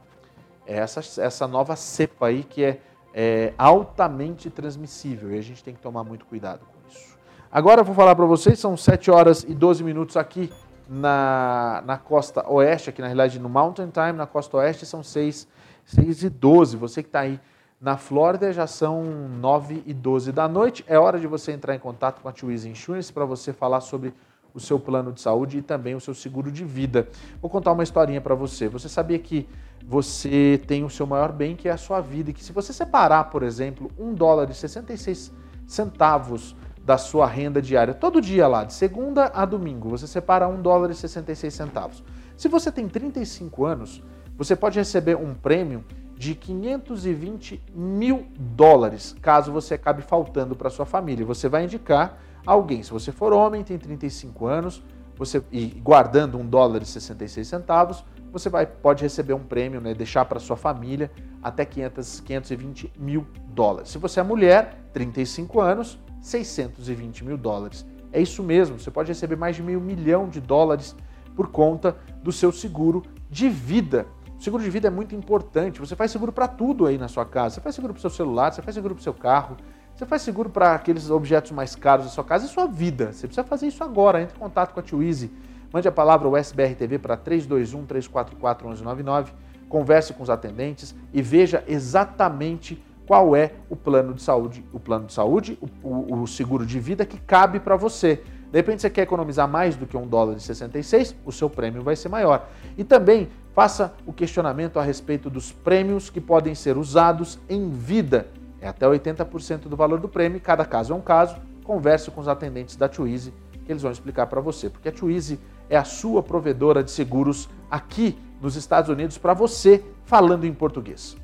é essa, essa nova cepa aí que é, é altamente transmissível e a gente tem que tomar muito cuidado com isso. Agora eu vou falar para vocês, são 7 horas e 12 minutos aqui na, na costa oeste, aqui na realidade no Mountain Time, na costa oeste são 6, 6 e 12. Você que está aí na Flórida já são 9 e 12 da noite. É hora de você entrar em contato com a Twizy Insurance para você falar sobre o seu plano de saúde e também o seu seguro de vida. Vou contar uma historinha para você. Você sabia que você tem o seu maior bem, que é a sua vida, e que se você separar, por exemplo, um dólar e 66 centavos da sua renda diária, todo dia lá, de segunda a domingo, você separa um dólar e 66 centavos. Se você tem 35 anos, você pode receber um prêmio de 520 mil dólares, caso você acabe faltando para sua família. Você vai indicar alguém. Se você for homem, tem 35 anos, você e guardando um dólar e 66 centavos, você vai, pode receber um prêmio, né, deixar para sua família até 500, 520 mil dólares. Se você é mulher, 35 anos, 620 mil dólares. É isso mesmo, você pode receber mais de meio milhão de dólares por conta do seu seguro de vida. Seguro de vida é muito importante. Você faz seguro para tudo aí na sua casa. Você faz seguro para o seu celular, você faz seguro para o seu carro, você faz seguro para aqueles objetos mais caros da sua casa e sua vida. Você precisa fazer isso agora. Entre em contato com a Tio Easy. Mande a palavra USBR TV para 321-344-1199. Converse com os atendentes e veja exatamente qual é o plano de saúde, o plano de saúde, o, o, o seguro de vida que cabe para você. De repente você quer economizar mais do que um dólar e 66, o seu prêmio vai ser maior. E também faça o questionamento a respeito dos prêmios que podem ser usados em vida é até 80% do valor do prêmio, cada caso é um caso. Converse com os atendentes da Twizy, que eles vão explicar para você, porque a Twizy é a sua provedora de seguros aqui nos Estados Unidos para você falando em português.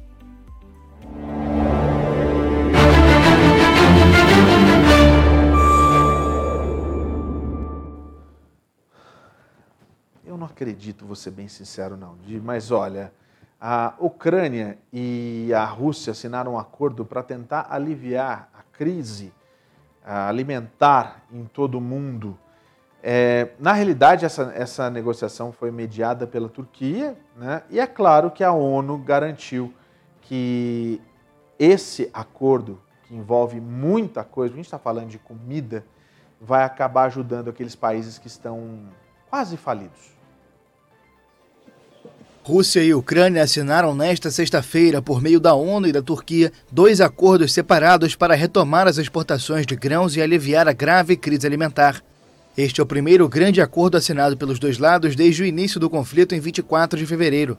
Não acredito, vou ser bem sincero não, mas olha, a Ucrânia e a Rússia assinaram um acordo para tentar aliviar a crise alimentar em todo o mundo. É, na realidade, essa, essa negociação foi mediada pela Turquia, né? e é claro que a ONU garantiu que esse acordo, que envolve muita coisa, a gente está falando de comida, vai acabar ajudando aqueles países que estão quase falidos. Rússia e Ucrânia assinaram nesta sexta-feira, por meio da ONU e da Turquia, dois acordos separados para retomar as exportações de grãos e aliviar a grave crise alimentar. Este é o primeiro grande acordo assinado pelos dois lados desde o início do conflito em 24 de fevereiro.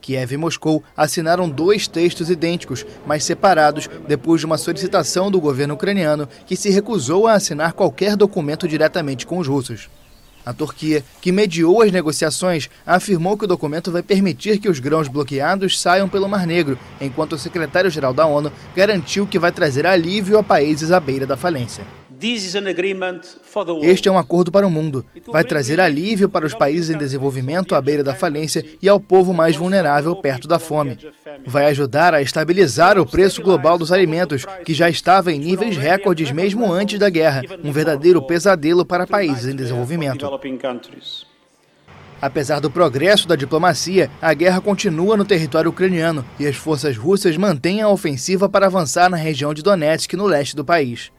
Kiev e Moscou assinaram dois textos idênticos, mas separados, depois de uma solicitação do governo ucraniano que se recusou a assinar qualquer documento diretamente com os russos. A Turquia, que mediou as negociações, afirmou que o documento vai permitir que os grãos bloqueados saiam pelo Mar Negro, enquanto o secretário-geral da ONU garantiu que vai trazer alívio a países à beira da falência. Este é um acordo para o mundo. Vai trazer alívio para os países em desenvolvimento à beira da falência e ao povo mais vulnerável perto da fome. Vai ajudar a estabilizar o preço global dos alimentos, que já estava em níveis recordes mesmo antes da guerra, um verdadeiro pesadelo para países em desenvolvimento. Apesar do progresso da diplomacia, a guerra continua no território ucraniano e as forças russas mantêm a ofensiva para avançar na região de Donetsk, no leste do país.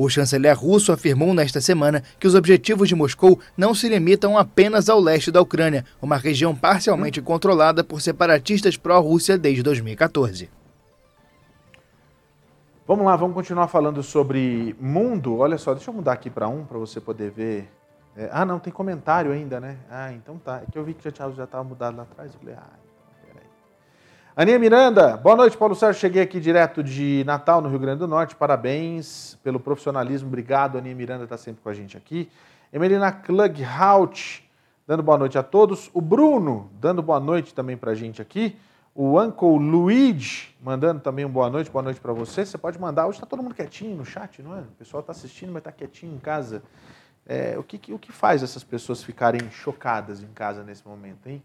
O chanceler russo afirmou nesta semana que os objetivos de Moscou não se limitam apenas ao leste da Ucrânia, uma região parcialmente controlada por separatistas pró-Rússia desde 2014. Vamos lá, vamos continuar falando sobre mundo. Olha só, deixa eu mudar aqui para um para você poder ver. É, ah, não, tem comentário ainda, né? Ah, então tá. É que eu vi que já estava mudado lá atrás. Eu falei, ah, Aninha Miranda, boa noite, Paulo Sérgio. Cheguei aqui direto de Natal, no Rio Grande do Norte. Parabéns pelo profissionalismo. Obrigado, Aninha Miranda está sempre com a gente aqui. Emelina Klughout, dando boa noite a todos. O Bruno, dando boa noite também para a gente aqui. O Uncle Luigi, mandando também um boa noite, boa noite para você. Você pode mandar. Hoje está todo mundo quietinho no chat, não é? O pessoal está assistindo, mas está quietinho em casa. É, o, que, o que faz essas pessoas ficarem chocadas em casa nesse momento, hein?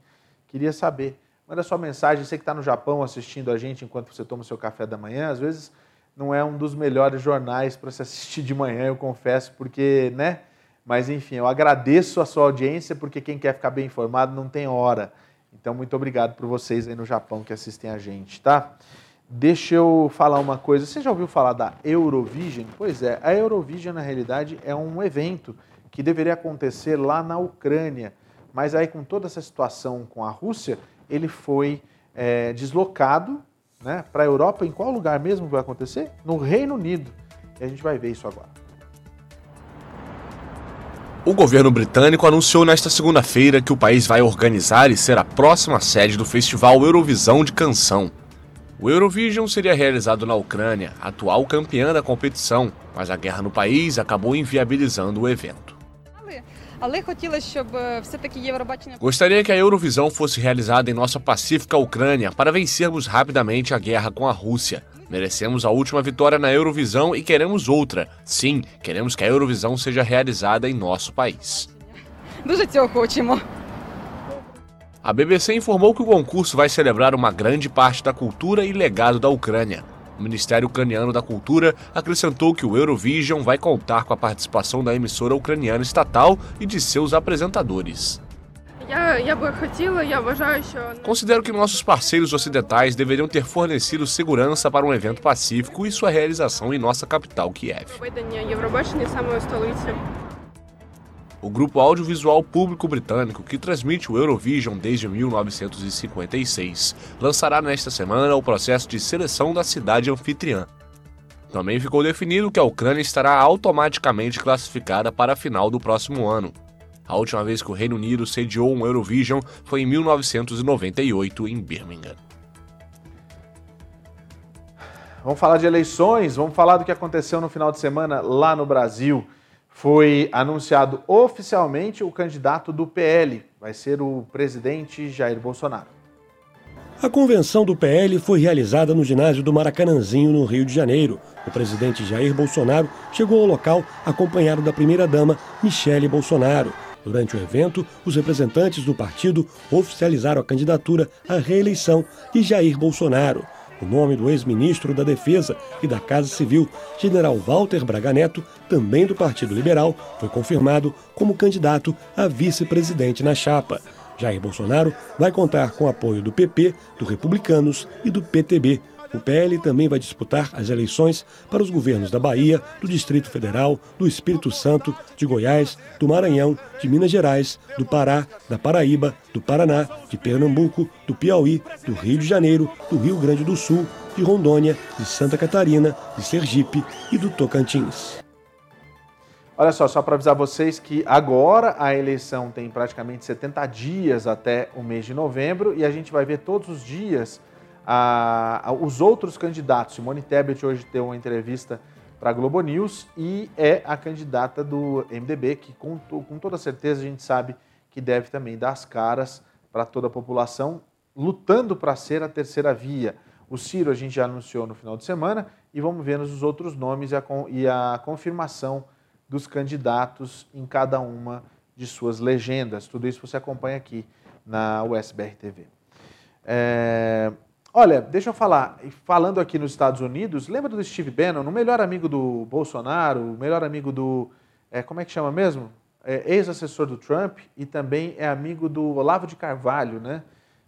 Queria saber. Manda sua mensagem, você que está no Japão assistindo a gente enquanto você toma o seu café da manhã, às vezes não é um dos melhores jornais para se assistir de manhã, eu confesso, porque, né? Mas enfim, eu agradeço a sua audiência, porque quem quer ficar bem informado não tem hora. Então, muito obrigado por vocês aí no Japão que assistem a gente, tá? Deixa eu falar uma coisa. Você já ouviu falar da Eurovision? Pois é, a Eurovision, na realidade, é um evento que deveria acontecer lá na Ucrânia. Mas aí, com toda essa situação com a Rússia, ele foi é, deslocado né, para a Europa. Em qual lugar mesmo vai acontecer? No Reino Unido. E a gente vai ver isso agora. O governo britânico anunciou nesta segunda-feira que o país vai organizar e ser a próxima sede do Festival Eurovisão de Canção. O Eurovision seria realizado na Ucrânia, atual campeã da competição, mas a guerra no país acabou inviabilizando o evento. Gostaria que a Eurovisão fosse realizada em nossa pacífica Ucrânia para vencermos rapidamente a guerra com a Rússia. Merecemos a última vitória na Eurovisão e queremos outra. Sim, queremos que a Eurovisão seja realizada em nosso país. A BBC informou que o concurso vai celebrar uma grande parte da cultura e legado da Ucrânia. O Ministério Ucraniano da Cultura acrescentou que o Eurovision vai contar com a participação da emissora ucraniana estatal e de seus apresentadores. Considero que nossos parceiros ocidentais deveriam ter fornecido segurança para um evento pacífico e sua realização em nossa capital, Kiev. O grupo audiovisual público britânico, que transmite o Eurovision desde 1956, lançará nesta semana o processo de seleção da cidade anfitriã. Também ficou definido que a Ucrânia estará automaticamente classificada para a final do próximo ano. A última vez que o Reino Unido sediou um Eurovision foi em 1998, em Birmingham. Vamos falar de eleições, vamos falar do que aconteceu no final de semana lá no Brasil foi anunciado oficialmente o candidato do PL, vai ser o presidente Jair Bolsonaro. A convenção do PL foi realizada no ginásio do Maracanãzinho, no Rio de Janeiro. O presidente Jair Bolsonaro chegou ao local acompanhado da primeira-dama Michele Bolsonaro. Durante o evento, os representantes do partido oficializaram a candidatura à reeleição de Jair Bolsonaro. O nome do ex-ministro da Defesa e da Casa Civil, general Walter Braga Neto, também do Partido Liberal, foi confirmado como candidato a vice-presidente na chapa. Jair Bolsonaro vai contar com o apoio do PP, do Republicanos e do PTB. O PL também vai disputar as eleições para os governos da Bahia, do Distrito Federal, do Espírito Santo, de Goiás, do Maranhão, de Minas Gerais, do Pará, da Paraíba, do Paraná, de Pernambuco, do Piauí, do Rio de Janeiro, do Rio Grande do Sul, de Rondônia, de Santa Catarina, de Sergipe e do Tocantins. Olha só, só para avisar vocês que agora a eleição tem praticamente 70 dias até o mês de novembro e a gente vai ver todos os dias a, a, os outros candidatos. Simone Tebet hoje deu uma entrevista para a Globo News e é a candidata do MDB, que com, com toda certeza a gente sabe que deve também dar as caras para toda a população, lutando para ser a terceira via. O Ciro a gente já anunciou no final de semana e vamos ver os outros nomes e a, e a confirmação dos candidatos em cada uma de suas legendas. Tudo isso você acompanha aqui na USBR TV. É... Olha, deixa eu falar, falando aqui nos Estados Unidos, lembra do Steve Bannon, o melhor amigo do Bolsonaro, o melhor amigo do. É, como é que chama mesmo? É, Ex-assessor do Trump e também é amigo do Olavo de Carvalho, né?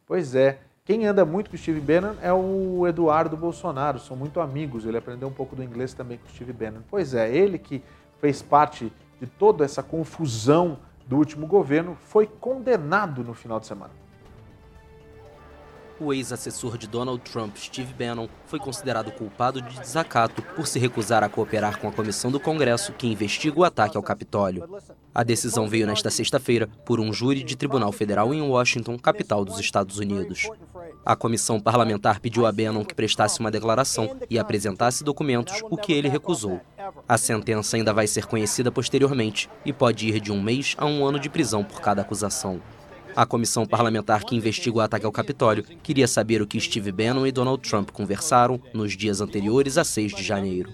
Pois é. Quem anda muito com o Steve Bannon é o Eduardo Bolsonaro, são muito amigos. Ele aprendeu um pouco do inglês também com o Steve Bannon. Pois é, ele que fez parte de toda essa confusão do último governo, foi condenado no final de semana. O ex-assessor de Donald Trump, Steve Bannon, foi considerado culpado de desacato por se recusar a cooperar com a comissão do Congresso que investiga o ataque ao Capitólio. A decisão veio nesta sexta-feira por um júri de tribunal federal em Washington, capital dos Estados Unidos. A comissão parlamentar pediu a Bannon que prestasse uma declaração e apresentasse documentos, o que ele recusou. A sentença ainda vai ser conhecida posteriormente e pode ir de um mês a um ano de prisão por cada acusação. A comissão parlamentar que investiga o ataque ao Capitólio queria saber o que Steve Bannon e Donald Trump conversaram nos dias anteriores a 6 de janeiro.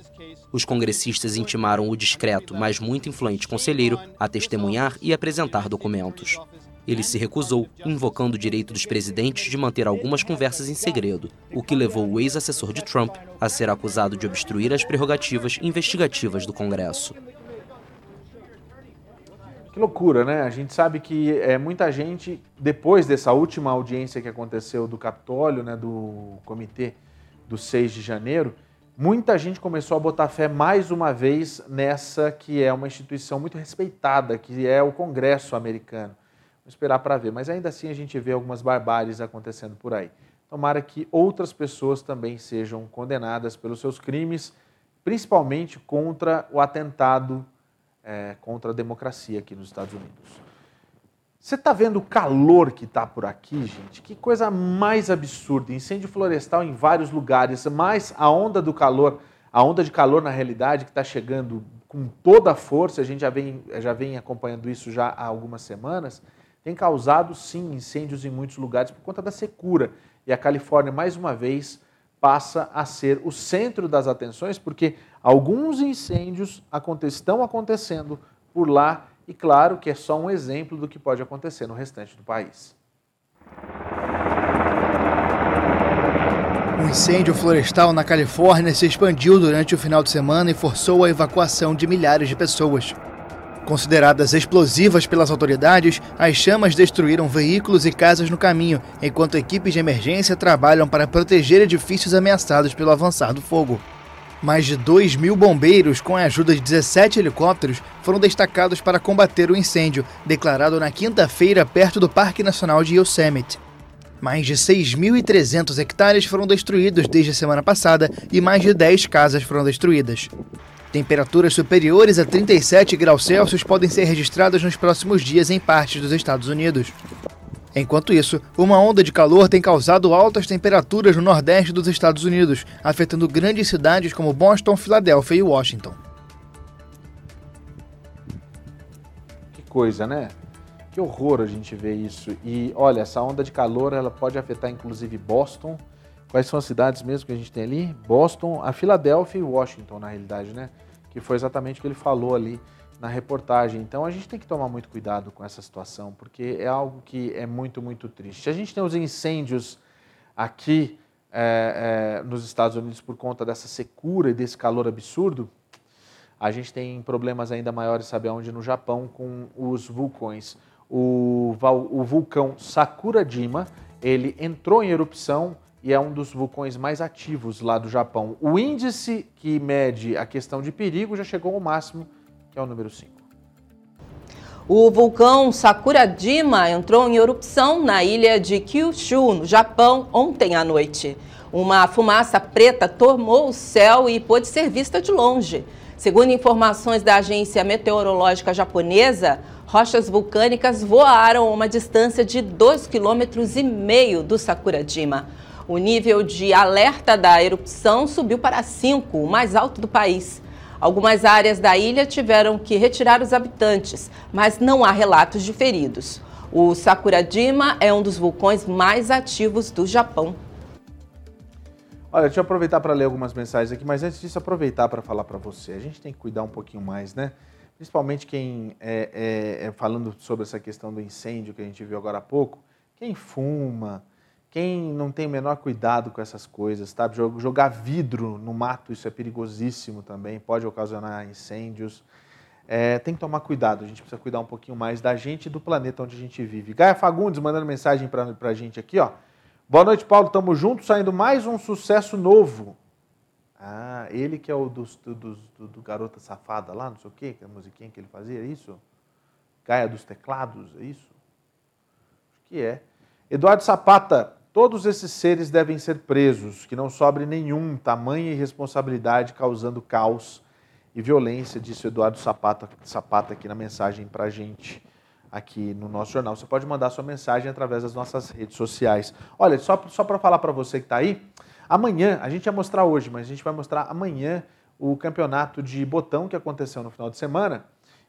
Os congressistas intimaram o discreto, mas muito influente conselheiro a testemunhar e apresentar documentos. Ele se recusou, invocando o direito dos presidentes de manter algumas conversas em segredo, o que levou o ex-assessor de Trump a ser acusado de obstruir as prerrogativas investigativas do Congresso. Que loucura, né? A gente sabe que é, muita gente, depois dessa última audiência que aconteceu do Capitólio, né, do comitê do 6 de janeiro, muita gente começou a botar fé mais uma vez nessa que é uma instituição muito respeitada, que é o Congresso americano. Vamos esperar para ver, mas ainda assim a gente vê algumas barbáries acontecendo por aí. Tomara que outras pessoas também sejam condenadas pelos seus crimes, principalmente contra o atentado é, contra a democracia aqui nos Estados Unidos. Você está vendo o calor que está por aqui, gente? Que coisa mais absurda. Incêndio florestal em vários lugares, mas a onda do calor, a onda de calor na realidade que está chegando com toda a força, a gente já vem, já vem acompanhando isso já há algumas semanas, tem causado sim incêndios em muitos lugares por conta da secura. E a Califórnia, mais uma vez, passa a ser o centro das atenções, porque alguns incêndios estão acontecendo por lá, e claro que é só um exemplo do que pode acontecer no restante do país. Um incêndio florestal na Califórnia se expandiu durante o final de semana e forçou a evacuação de milhares de pessoas. Consideradas explosivas pelas autoridades, as chamas destruíram veículos e casas no caminho, enquanto equipes de emergência trabalham para proteger edifícios ameaçados pelo avançar do fogo. Mais de 2 mil bombeiros, com a ajuda de 17 helicópteros, foram destacados para combater o incêndio, declarado na quinta-feira perto do Parque Nacional de Yosemite. Mais de 6.300 hectares foram destruídos desde a semana passada e mais de 10 casas foram destruídas. Temperaturas superiores a 37 graus Celsius podem ser registradas nos próximos dias em partes dos Estados Unidos. Enquanto isso, uma onda de calor tem causado altas temperaturas no nordeste dos Estados Unidos, afetando grandes cidades como Boston, Filadélfia e Washington. Que coisa, né? Que horror a gente ver isso. E olha, essa onda de calor ela pode afetar inclusive Boston, Quais são as cidades mesmo que a gente tem ali? Boston, a Filadélfia e Washington, na realidade, né? Que foi exatamente o que ele falou ali na reportagem. Então a gente tem que tomar muito cuidado com essa situação, porque é algo que é muito, muito triste. A gente tem os incêndios aqui é, é, nos Estados Unidos por conta dessa secura e desse calor absurdo. A gente tem problemas ainda maiores, sabe aonde? No Japão, com os vulcões. O, o vulcão Sakurajima, ele entrou em erupção e é um dos vulcões mais ativos lá do Japão. O índice que mede a questão de perigo já chegou ao máximo, que é o número 5. O vulcão Sakurajima entrou em erupção na ilha de Kyushu, no Japão, ontem à noite. Uma fumaça preta tomou o céu e pôde ser vista de longe. Segundo informações da agência meteorológica japonesa, rochas vulcânicas voaram a uma distância de 2,5 km do Sakurajima. O nível de alerta da erupção subiu para 5, o mais alto do país. Algumas áreas da ilha tiveram que retirar os habitantes, mas não há relatos de feridos. O Sakurajima é um dos vulcões mais ativos do Japão. Olha, deixa eu aproveitar para ler algumas mensagens aqui, mas antes disso, aproveitar para falar para você. A gente tem que cuidar um pouquinho mais, né? principalmente quem, é, é, é, falando sobre essa questão do incêndio que a gente viu agora há pouco, quem fuma, quem não tem o menor cuidado com essas coisas, tá? Jogar vidro no mato, isso é perigosíssimo também, pode ocasionar incêndios. É, tem que tomar cuidado, a gente precisa cuidar um pouquinho mais da gente e do planeta onde a gente vive. Gaia Fagundes mandando mensagem para a gente aqui, ó. Boa noite, Paulo, tamo junto, saindo mais um sucesso novo. Ah, ele que é o do, do, do, Garota Safada lá, não sei o quê, que é a musiquinha que ele fazia, é isso? Gaia dos Teclados, é isso? Acho que é. Eduardo Sapata, todos esses seres devem ser presos, que não sobre nenhum, tamanha irresponsabilidade causando caos e violência, disse Eduardo Sapata, Sapata aqui na mensagem para a gente, aqui no nosso jornal. Você pode mandar sua mensagem através das nossas redes sociais. Olha, só, só para falar para você que está aí, Amanhã, a gente ia mostrar hoje, mas a gente vai mostrar amanhã o campeonato de botão que aconteceu no final de semana.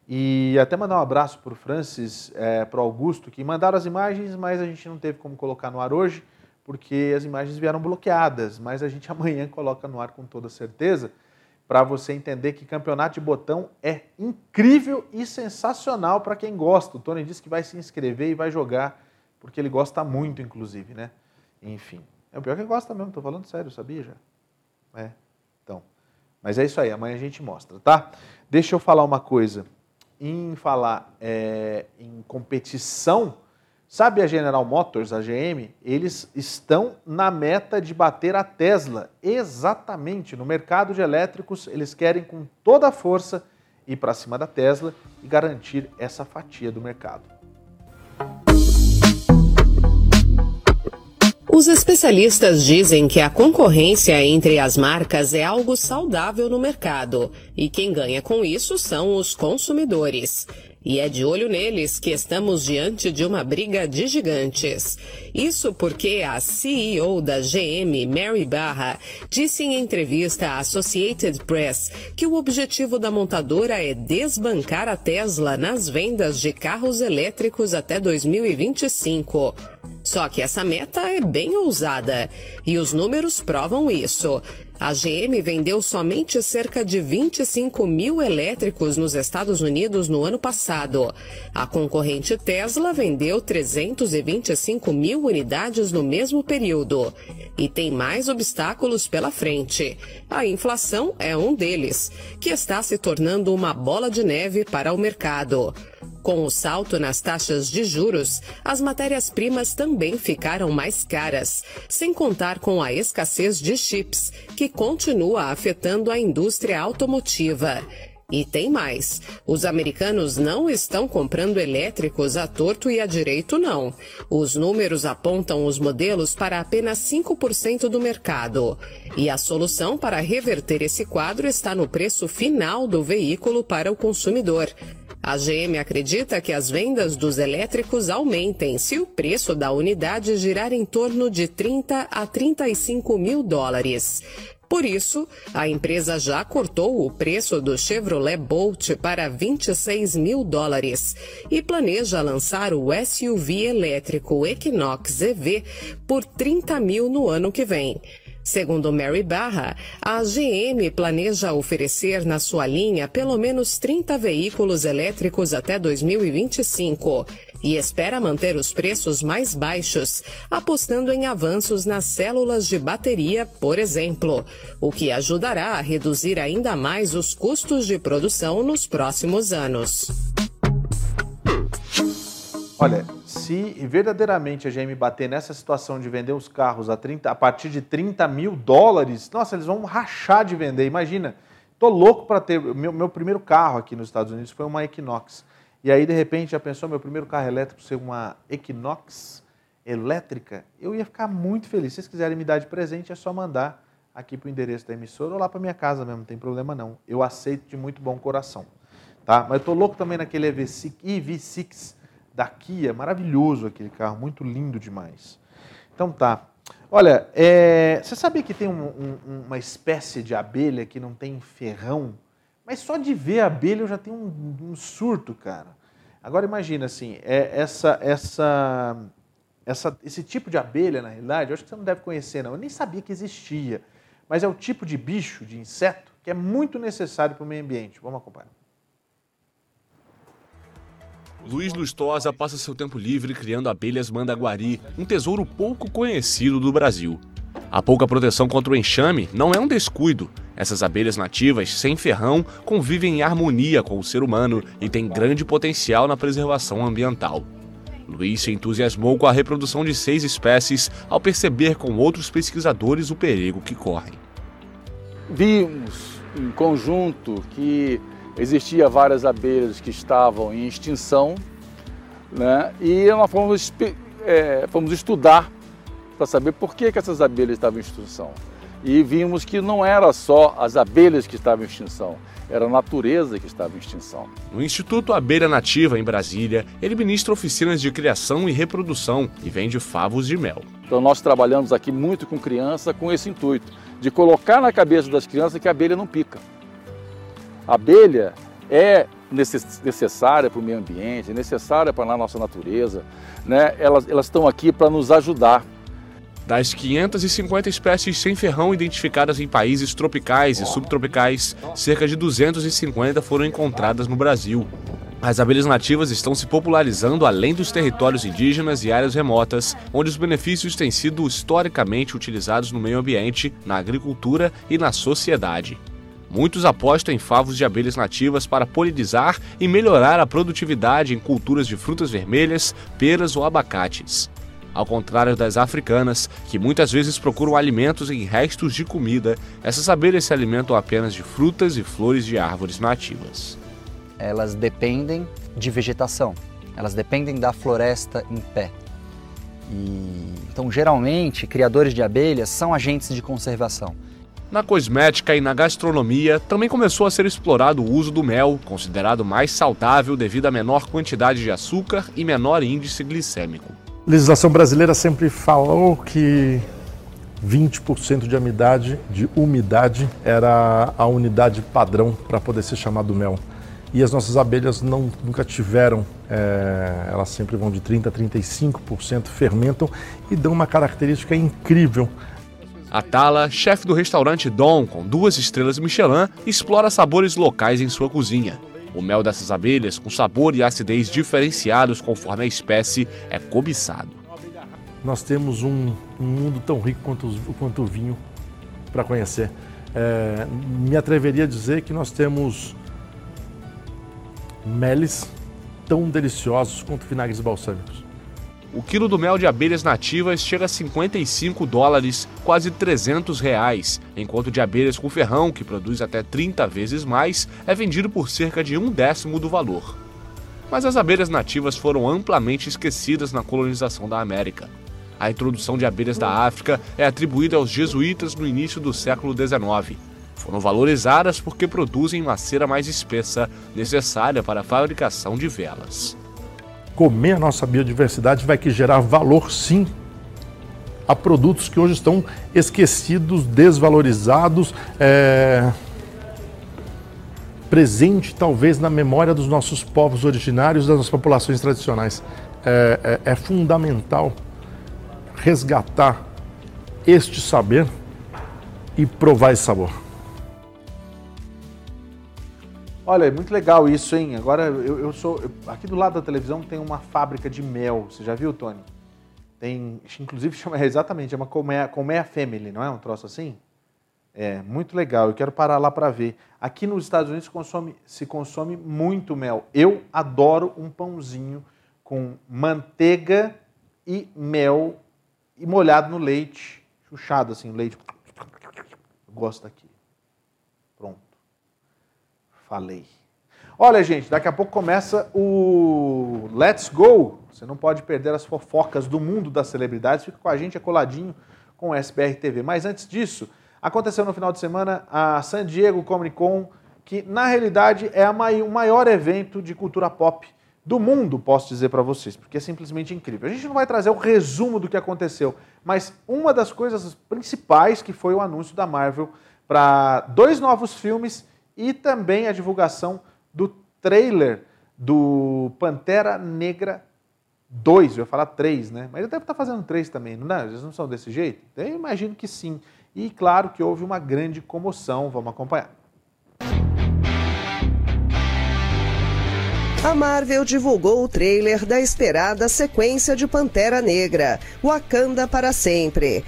E até mandar um abraço para o Francis, é, para o Augusto, que mandaram as imagens, mas a gente não teve como colocar no ar hoje, porque as imagens vieram bloqueadas. Mas a gente amanhã coloca no ar com toda certeza, para você entender que campeonato de botão é incrível e sensacional para quem gosta. O Tony disse que vai se inscrever e vai jogar, porque ele gosta muito, inclusive, né? Enfim. É o pior que gosta mesmo, estou falando sério, sabia já? É. Então. Mas é isso aí, amanhã a gente mostra, tá? Deixa eu falar uma coisa. Em falar é, em competição, sabe a General Motors, a GM? Eles estão na meta de bater a Tesla. Exatamente. No mercado de elétricos, eles querem com toda a força ir para cima da Tesla e garantir essa fatia do mercado. Os especialistas dizem que a concorrência entre as marcas é algo saudável no mercado e quem ganha com isso são os consumidores. E é de olho neles que estamos diante de uma briga de gigantes. Isso porque a CEO da GM, Mary Barra, disse em entrevista à Associated Press que o objetivo da montadora é desbancar a Tesla nas vendas de carros elétricos até 2025. Só que essa meta é bem ousada e os números provam isso. A GM vendeu somente cerca de 25 mil elétricos nos Estados Unidos no ano passado. A concorrente Tesla vendeu 325 mil unidades no mesmo período. E tem mais obstáculos pela frente. A inflação é um deles, que está se tornando uma bola de neve para o mercado. Com o salto nas taxas de juros, as matérias-primas também ficaram mais caras, sem contar com a escassez de chips, que continua afetando a indústria automotiva. E tem mais: os americanos não estão comprando elétricos a torto e a direito, não. Os números apontam os modelos para apenas 5% do mercado. E a solução para reverter esse quadro está no preço final do veículo para o consumidor. A GM acredita que as vendas dos elétricos aumentem se o preço da unidade girar em torno de 30 a 35 mil dólares. Por isso, a empresa já cortou o preço do Chevrolet Bolt para 26 mil dólares e planeja lançar o SUV elétrico Equinox EV por 30 mil no ano que vem. Segundo Mary Barra, a GM planeja oferecer na sua linha pelo menos 30 veículos elétricos até 2025 e espera manter os preços mais baixos, apostando em avanços nas células de bateria, por exemplo, o que ajudará a reduzir ainda mais os custos de produção nos próximos anos. Olha, se verdadeiramente a GM bater nessa situação de vender os carros a, 30, a partir de 30 mil dólares, nossa, eles vão rachar de vender. Imagina, tô louco para ter. Meu, meu primeiro carro aqui nos Estados Unidos foi uma Equinox. E aí, de repente, já pensou meu primeiro carro elétrico ser uma Equinox elétrica? Eu ia ficar muito feliz. Se vocês quiserem me dar de presente, é só mandar aqui para o endereço da emissora ou lá para minha casa mesmo, não tem problema não. Eu aceito de muito bom coração. Tá? Mas eu tô louco também naquele EV6, EV6 da Kia, maravilhoso aquele carro, muito lindo demais. Então tá. Olha, é, você sabia que tem um, um, uma espécie de abelha que não tem ferrão? Mas só de ver a abelha eu já tenho um, um surto, cara. Agora imagina assim, é, essa, essa, essa, esse tipo de abelha, na realidade, eu acho que você não deve conhecer, não. Eu nem sabia que existia. Mas é o tipo de bicho, de inseto, que é muito necessário para o meio ambiente. Vamos acompanhar. Luiz Lustosa passa seu tempo livre criando abelhas mandaguari, um tesouro pouco conhecido do Brasil. A pouca proteção contra o enxame não é um descuido. Essas abelhas nativas, sem ferrão, convivem em harmonia com o ser humano e têm grande potencial na preservação ambiental. Luiz se entusiasmou com a reprodução de seis espécies ao perceber com outros pesquisadores o perigo que correm. Vimos em conjunto que existia várias abelhas que estavam em extinção né? e nós fomos, é, fomos estudar para saber por que, que essas abelhas estavam em extinção. E vimos que não era só as abelhas que estavam em extinção, era a natureza que estava em extinção. No Instituto Abelha Nativa, em Brasília, ele ministra oficinas de criação e reprodução e vende favos de mel. Então nós trabalhamos aqui muito com criança com esse intuito, de colocar na cabeça das crianças que a abelha não pica. A abelha é necessária para o meio ambiente, é necessária para a nossa natureza, né? elas, elas estão aqui para nos ajudar. Das 550 espécies sem ferrão identificadas em países tropicais e subtropicais, cerca de 250 foram encontradas no Brasil. As abelhas nativas estão se popularizando além dos territórios indígenas e áreas remotas, onde os benefícios têm sido historicamente utilizados no meio ambiente, na agricultura e na sociedade. Muitos apostam em favos de abelhas nativas para polinizar e melhorar a produtividade em culturas de frutas vermelhas, peras ou abacates. Ao contrário das africanas, que muitas vezes procuram alimentos em restos de comida, essas abelhas se alimentam apenas de frutas e flores de árvores nativas. Elas dependem de vegetação, elas dependem da floresta em pé. E, então, geralmente, criadores de abelhas são agentes de conservação. Na cosmética e na gastronomia também começou a ser explorado o uso do mel, considerado mais saudável devido à menor quantidade de açúcar e menor índice glicêmico. A legislação brasileira sempre falou que 20% de umidade, de umidade era a unidade padrão para poder ser chamado mel. E as nossas abelhas não, nunca tiveram, é, elas sempre vão de 30% a 35%, fermentam e dão uma característica incrível a Tala, chefe do restaurante Dom, com duas estrelas Michelin, explora sabores locais em sua cozinha. O mel dessas abelhas, com sabor e acidez diferenciados conforme a espécie, é cobiçado. Nós temos um, um mundo tão rico quanto, quanto o vinho para conhecer. É, me atreveria a dizer que nós temos meles tão deliciosos quanto vinagres balsâmicos. O quilo do mel de abelhas nativas chega a 55 dólares, quase 300 reais, enquanto de abelhas com ferrão, que produz até 30 vezes mais, é vendido por cerca de um décimo do valor. Mas as abelhas nativas foram amplamente esquecidas na colonização da América. A introdução de abelhas da África é atribuída aos jesuítas no início do século XIX. Foram valorizadas porque produzem uma cera mais espessa, necessária para a fabricação de velas comer a nossa biodiversidade vai que gerar valor sim a produtos que hoje estão esquecidos, desvalorizados, é... presente talvez na memória dos nossos povos originários, das nossas populações tradicionais. É, é, é fundamental resgatar este saber e provar esse sabor. Olha, é muito legal isso, hein? Agora eu, eu sou. Eu, aqui do lado da televisão tem uma fábrica de mel. Você já viu, Tony? Tem. Inclusive chama exatamente, chama Colmeia, Colmeia Family, não é? Um troço assim? É, muito legal. Eu quero parar lá para ver. Aqui nos Estados Unidos consome, se consome muito mel. Eu adoro um pãozinho com manteiga e mel e molhado no leite, chuchado assim, leite. Eu gosto daqui. Falei. Olha, gente, daqui a pouco começa o Let's Go. Você não pode perder as fofocas do mundo das celebridades. Fica com a gente, é coladinho com o SBR TV. Mas antes disso, aconteceu no final de semana a San Diego Comic Con, que na realidade é o maior evento de cultura pop do mundo, posso dizer para vocês, porque é simplesmente incrível. A gente não vai trazer o resumo do que aconteceu, mas uma das coisas principais que foi o anúncio da Marvel para dois novos filmes e também a divulgação do trailer do Pantera Negra 2, eu ia falar 3, né? Mas ele deve estar fazendo 3 também, não é? Eles não são desse jeito? Eu imagino que sim. E claro que houve uma grande comoção, vamos acompanhar. A Marvel divulgou o trailer da esperada sequência de Pantera Negra, Wakanda para sempre.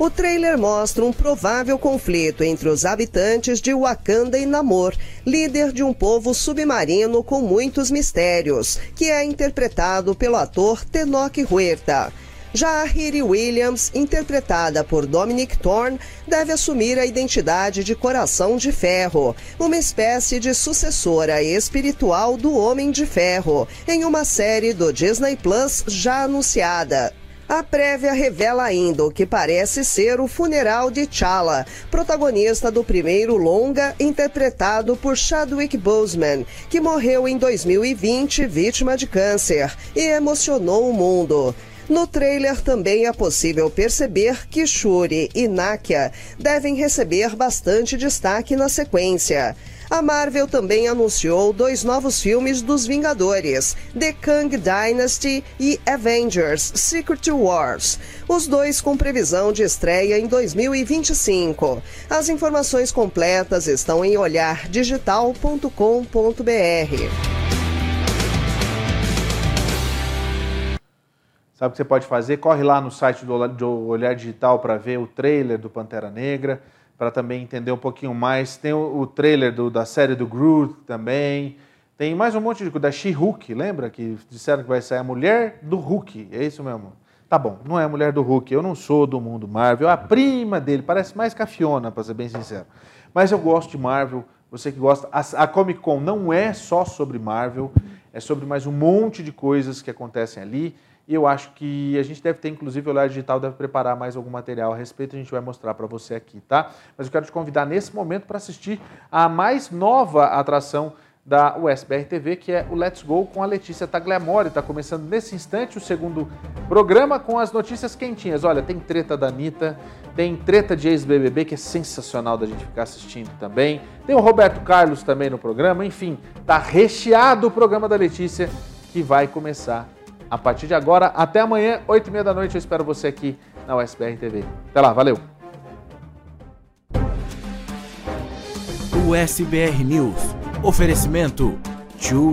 O trailer mostra um provável conflito entre os habitantes de Wakanda e Namor, líder de um povo submarino com muitos mistérios, que é interpretado pelo ator Tenoch Huerta. Já a Riri Williams, interpretada por Dominic Thorne, deve assumir a identidade de Coração de Ferro, uma espécie de sucessora espiritual do Homem de Ferro, em uma série do Disney Plus já anunciada. A prévia revela ainda o que parece ser o funeral de T'Challa, protagonista do primeiro longa interpretado por Chadwick Boseman, que morreu em 2020 vítima de câncer e emocionou o mundo. No trailer também é possível perceber que Shuri e Nakia devem receber bastante destaque na sequência. A Marvel também anunciou dois novos filmes dos Vingadores, The Kang Dynasty e Avengers Secret Wars, os dois com previsão de estreia em 2025. As informações completas estão em olhardigital.com.br. Sabe o que você pode fazer? Corre lá no site do Olhar Digital para ver o trailer do Pantera Negra, para também entender um pouquinho mais. Tem o, o trailer do, da série do Groot também. Tem mais um monte de coisa. Da She-Hulk, lembra? Que disseram que vai sair a mulher do Hulk. É isso mesmo? Tá bom, não é a mulher do Hulk. Eu não sou do mundo Marvel. A prima dele parece mais cafiona, para ser bem sincero. Mas eu gosto de Marvel. Você que gosta. A, a Comic Con não é só sobre Marvel. É sobre mais um monte de coisas que acontecem ali. E eu acho que a gente deve ter, inclusive, o Olhar Digital deve preparar mais algum material a respeito, a gente vai mostrar para você aqui, tá? Mas eu quero te convidar nesse momento para assistir a mais nova atração da USBR TV, que é o Let's Go com a Letícia Tagliamore. Está começando nesse instante o segundo programa com as notícias quentinhas. Olha, tem treta da Anitta, tem treta de ex-BBB, que é sensacional da gente ficar assistindo também. Tem o Roberto Carlos também no programa. Enfim, tá recheado o programa da Letícia, que vai começar a partir de agora. Até amanhã, 8 e meia da noite. Eu espero você aqui na USBR TV. Até lá, valeu! USBR News. Oferecimento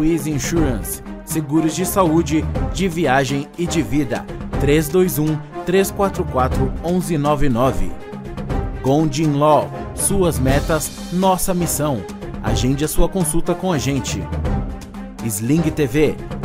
Easy Insurance. Seguros de saúde, de viagem e de vida. 321 344 1199. Gondin Law. Suas metas, nossa missão. Agende a sua consulta com a gente. Sling TV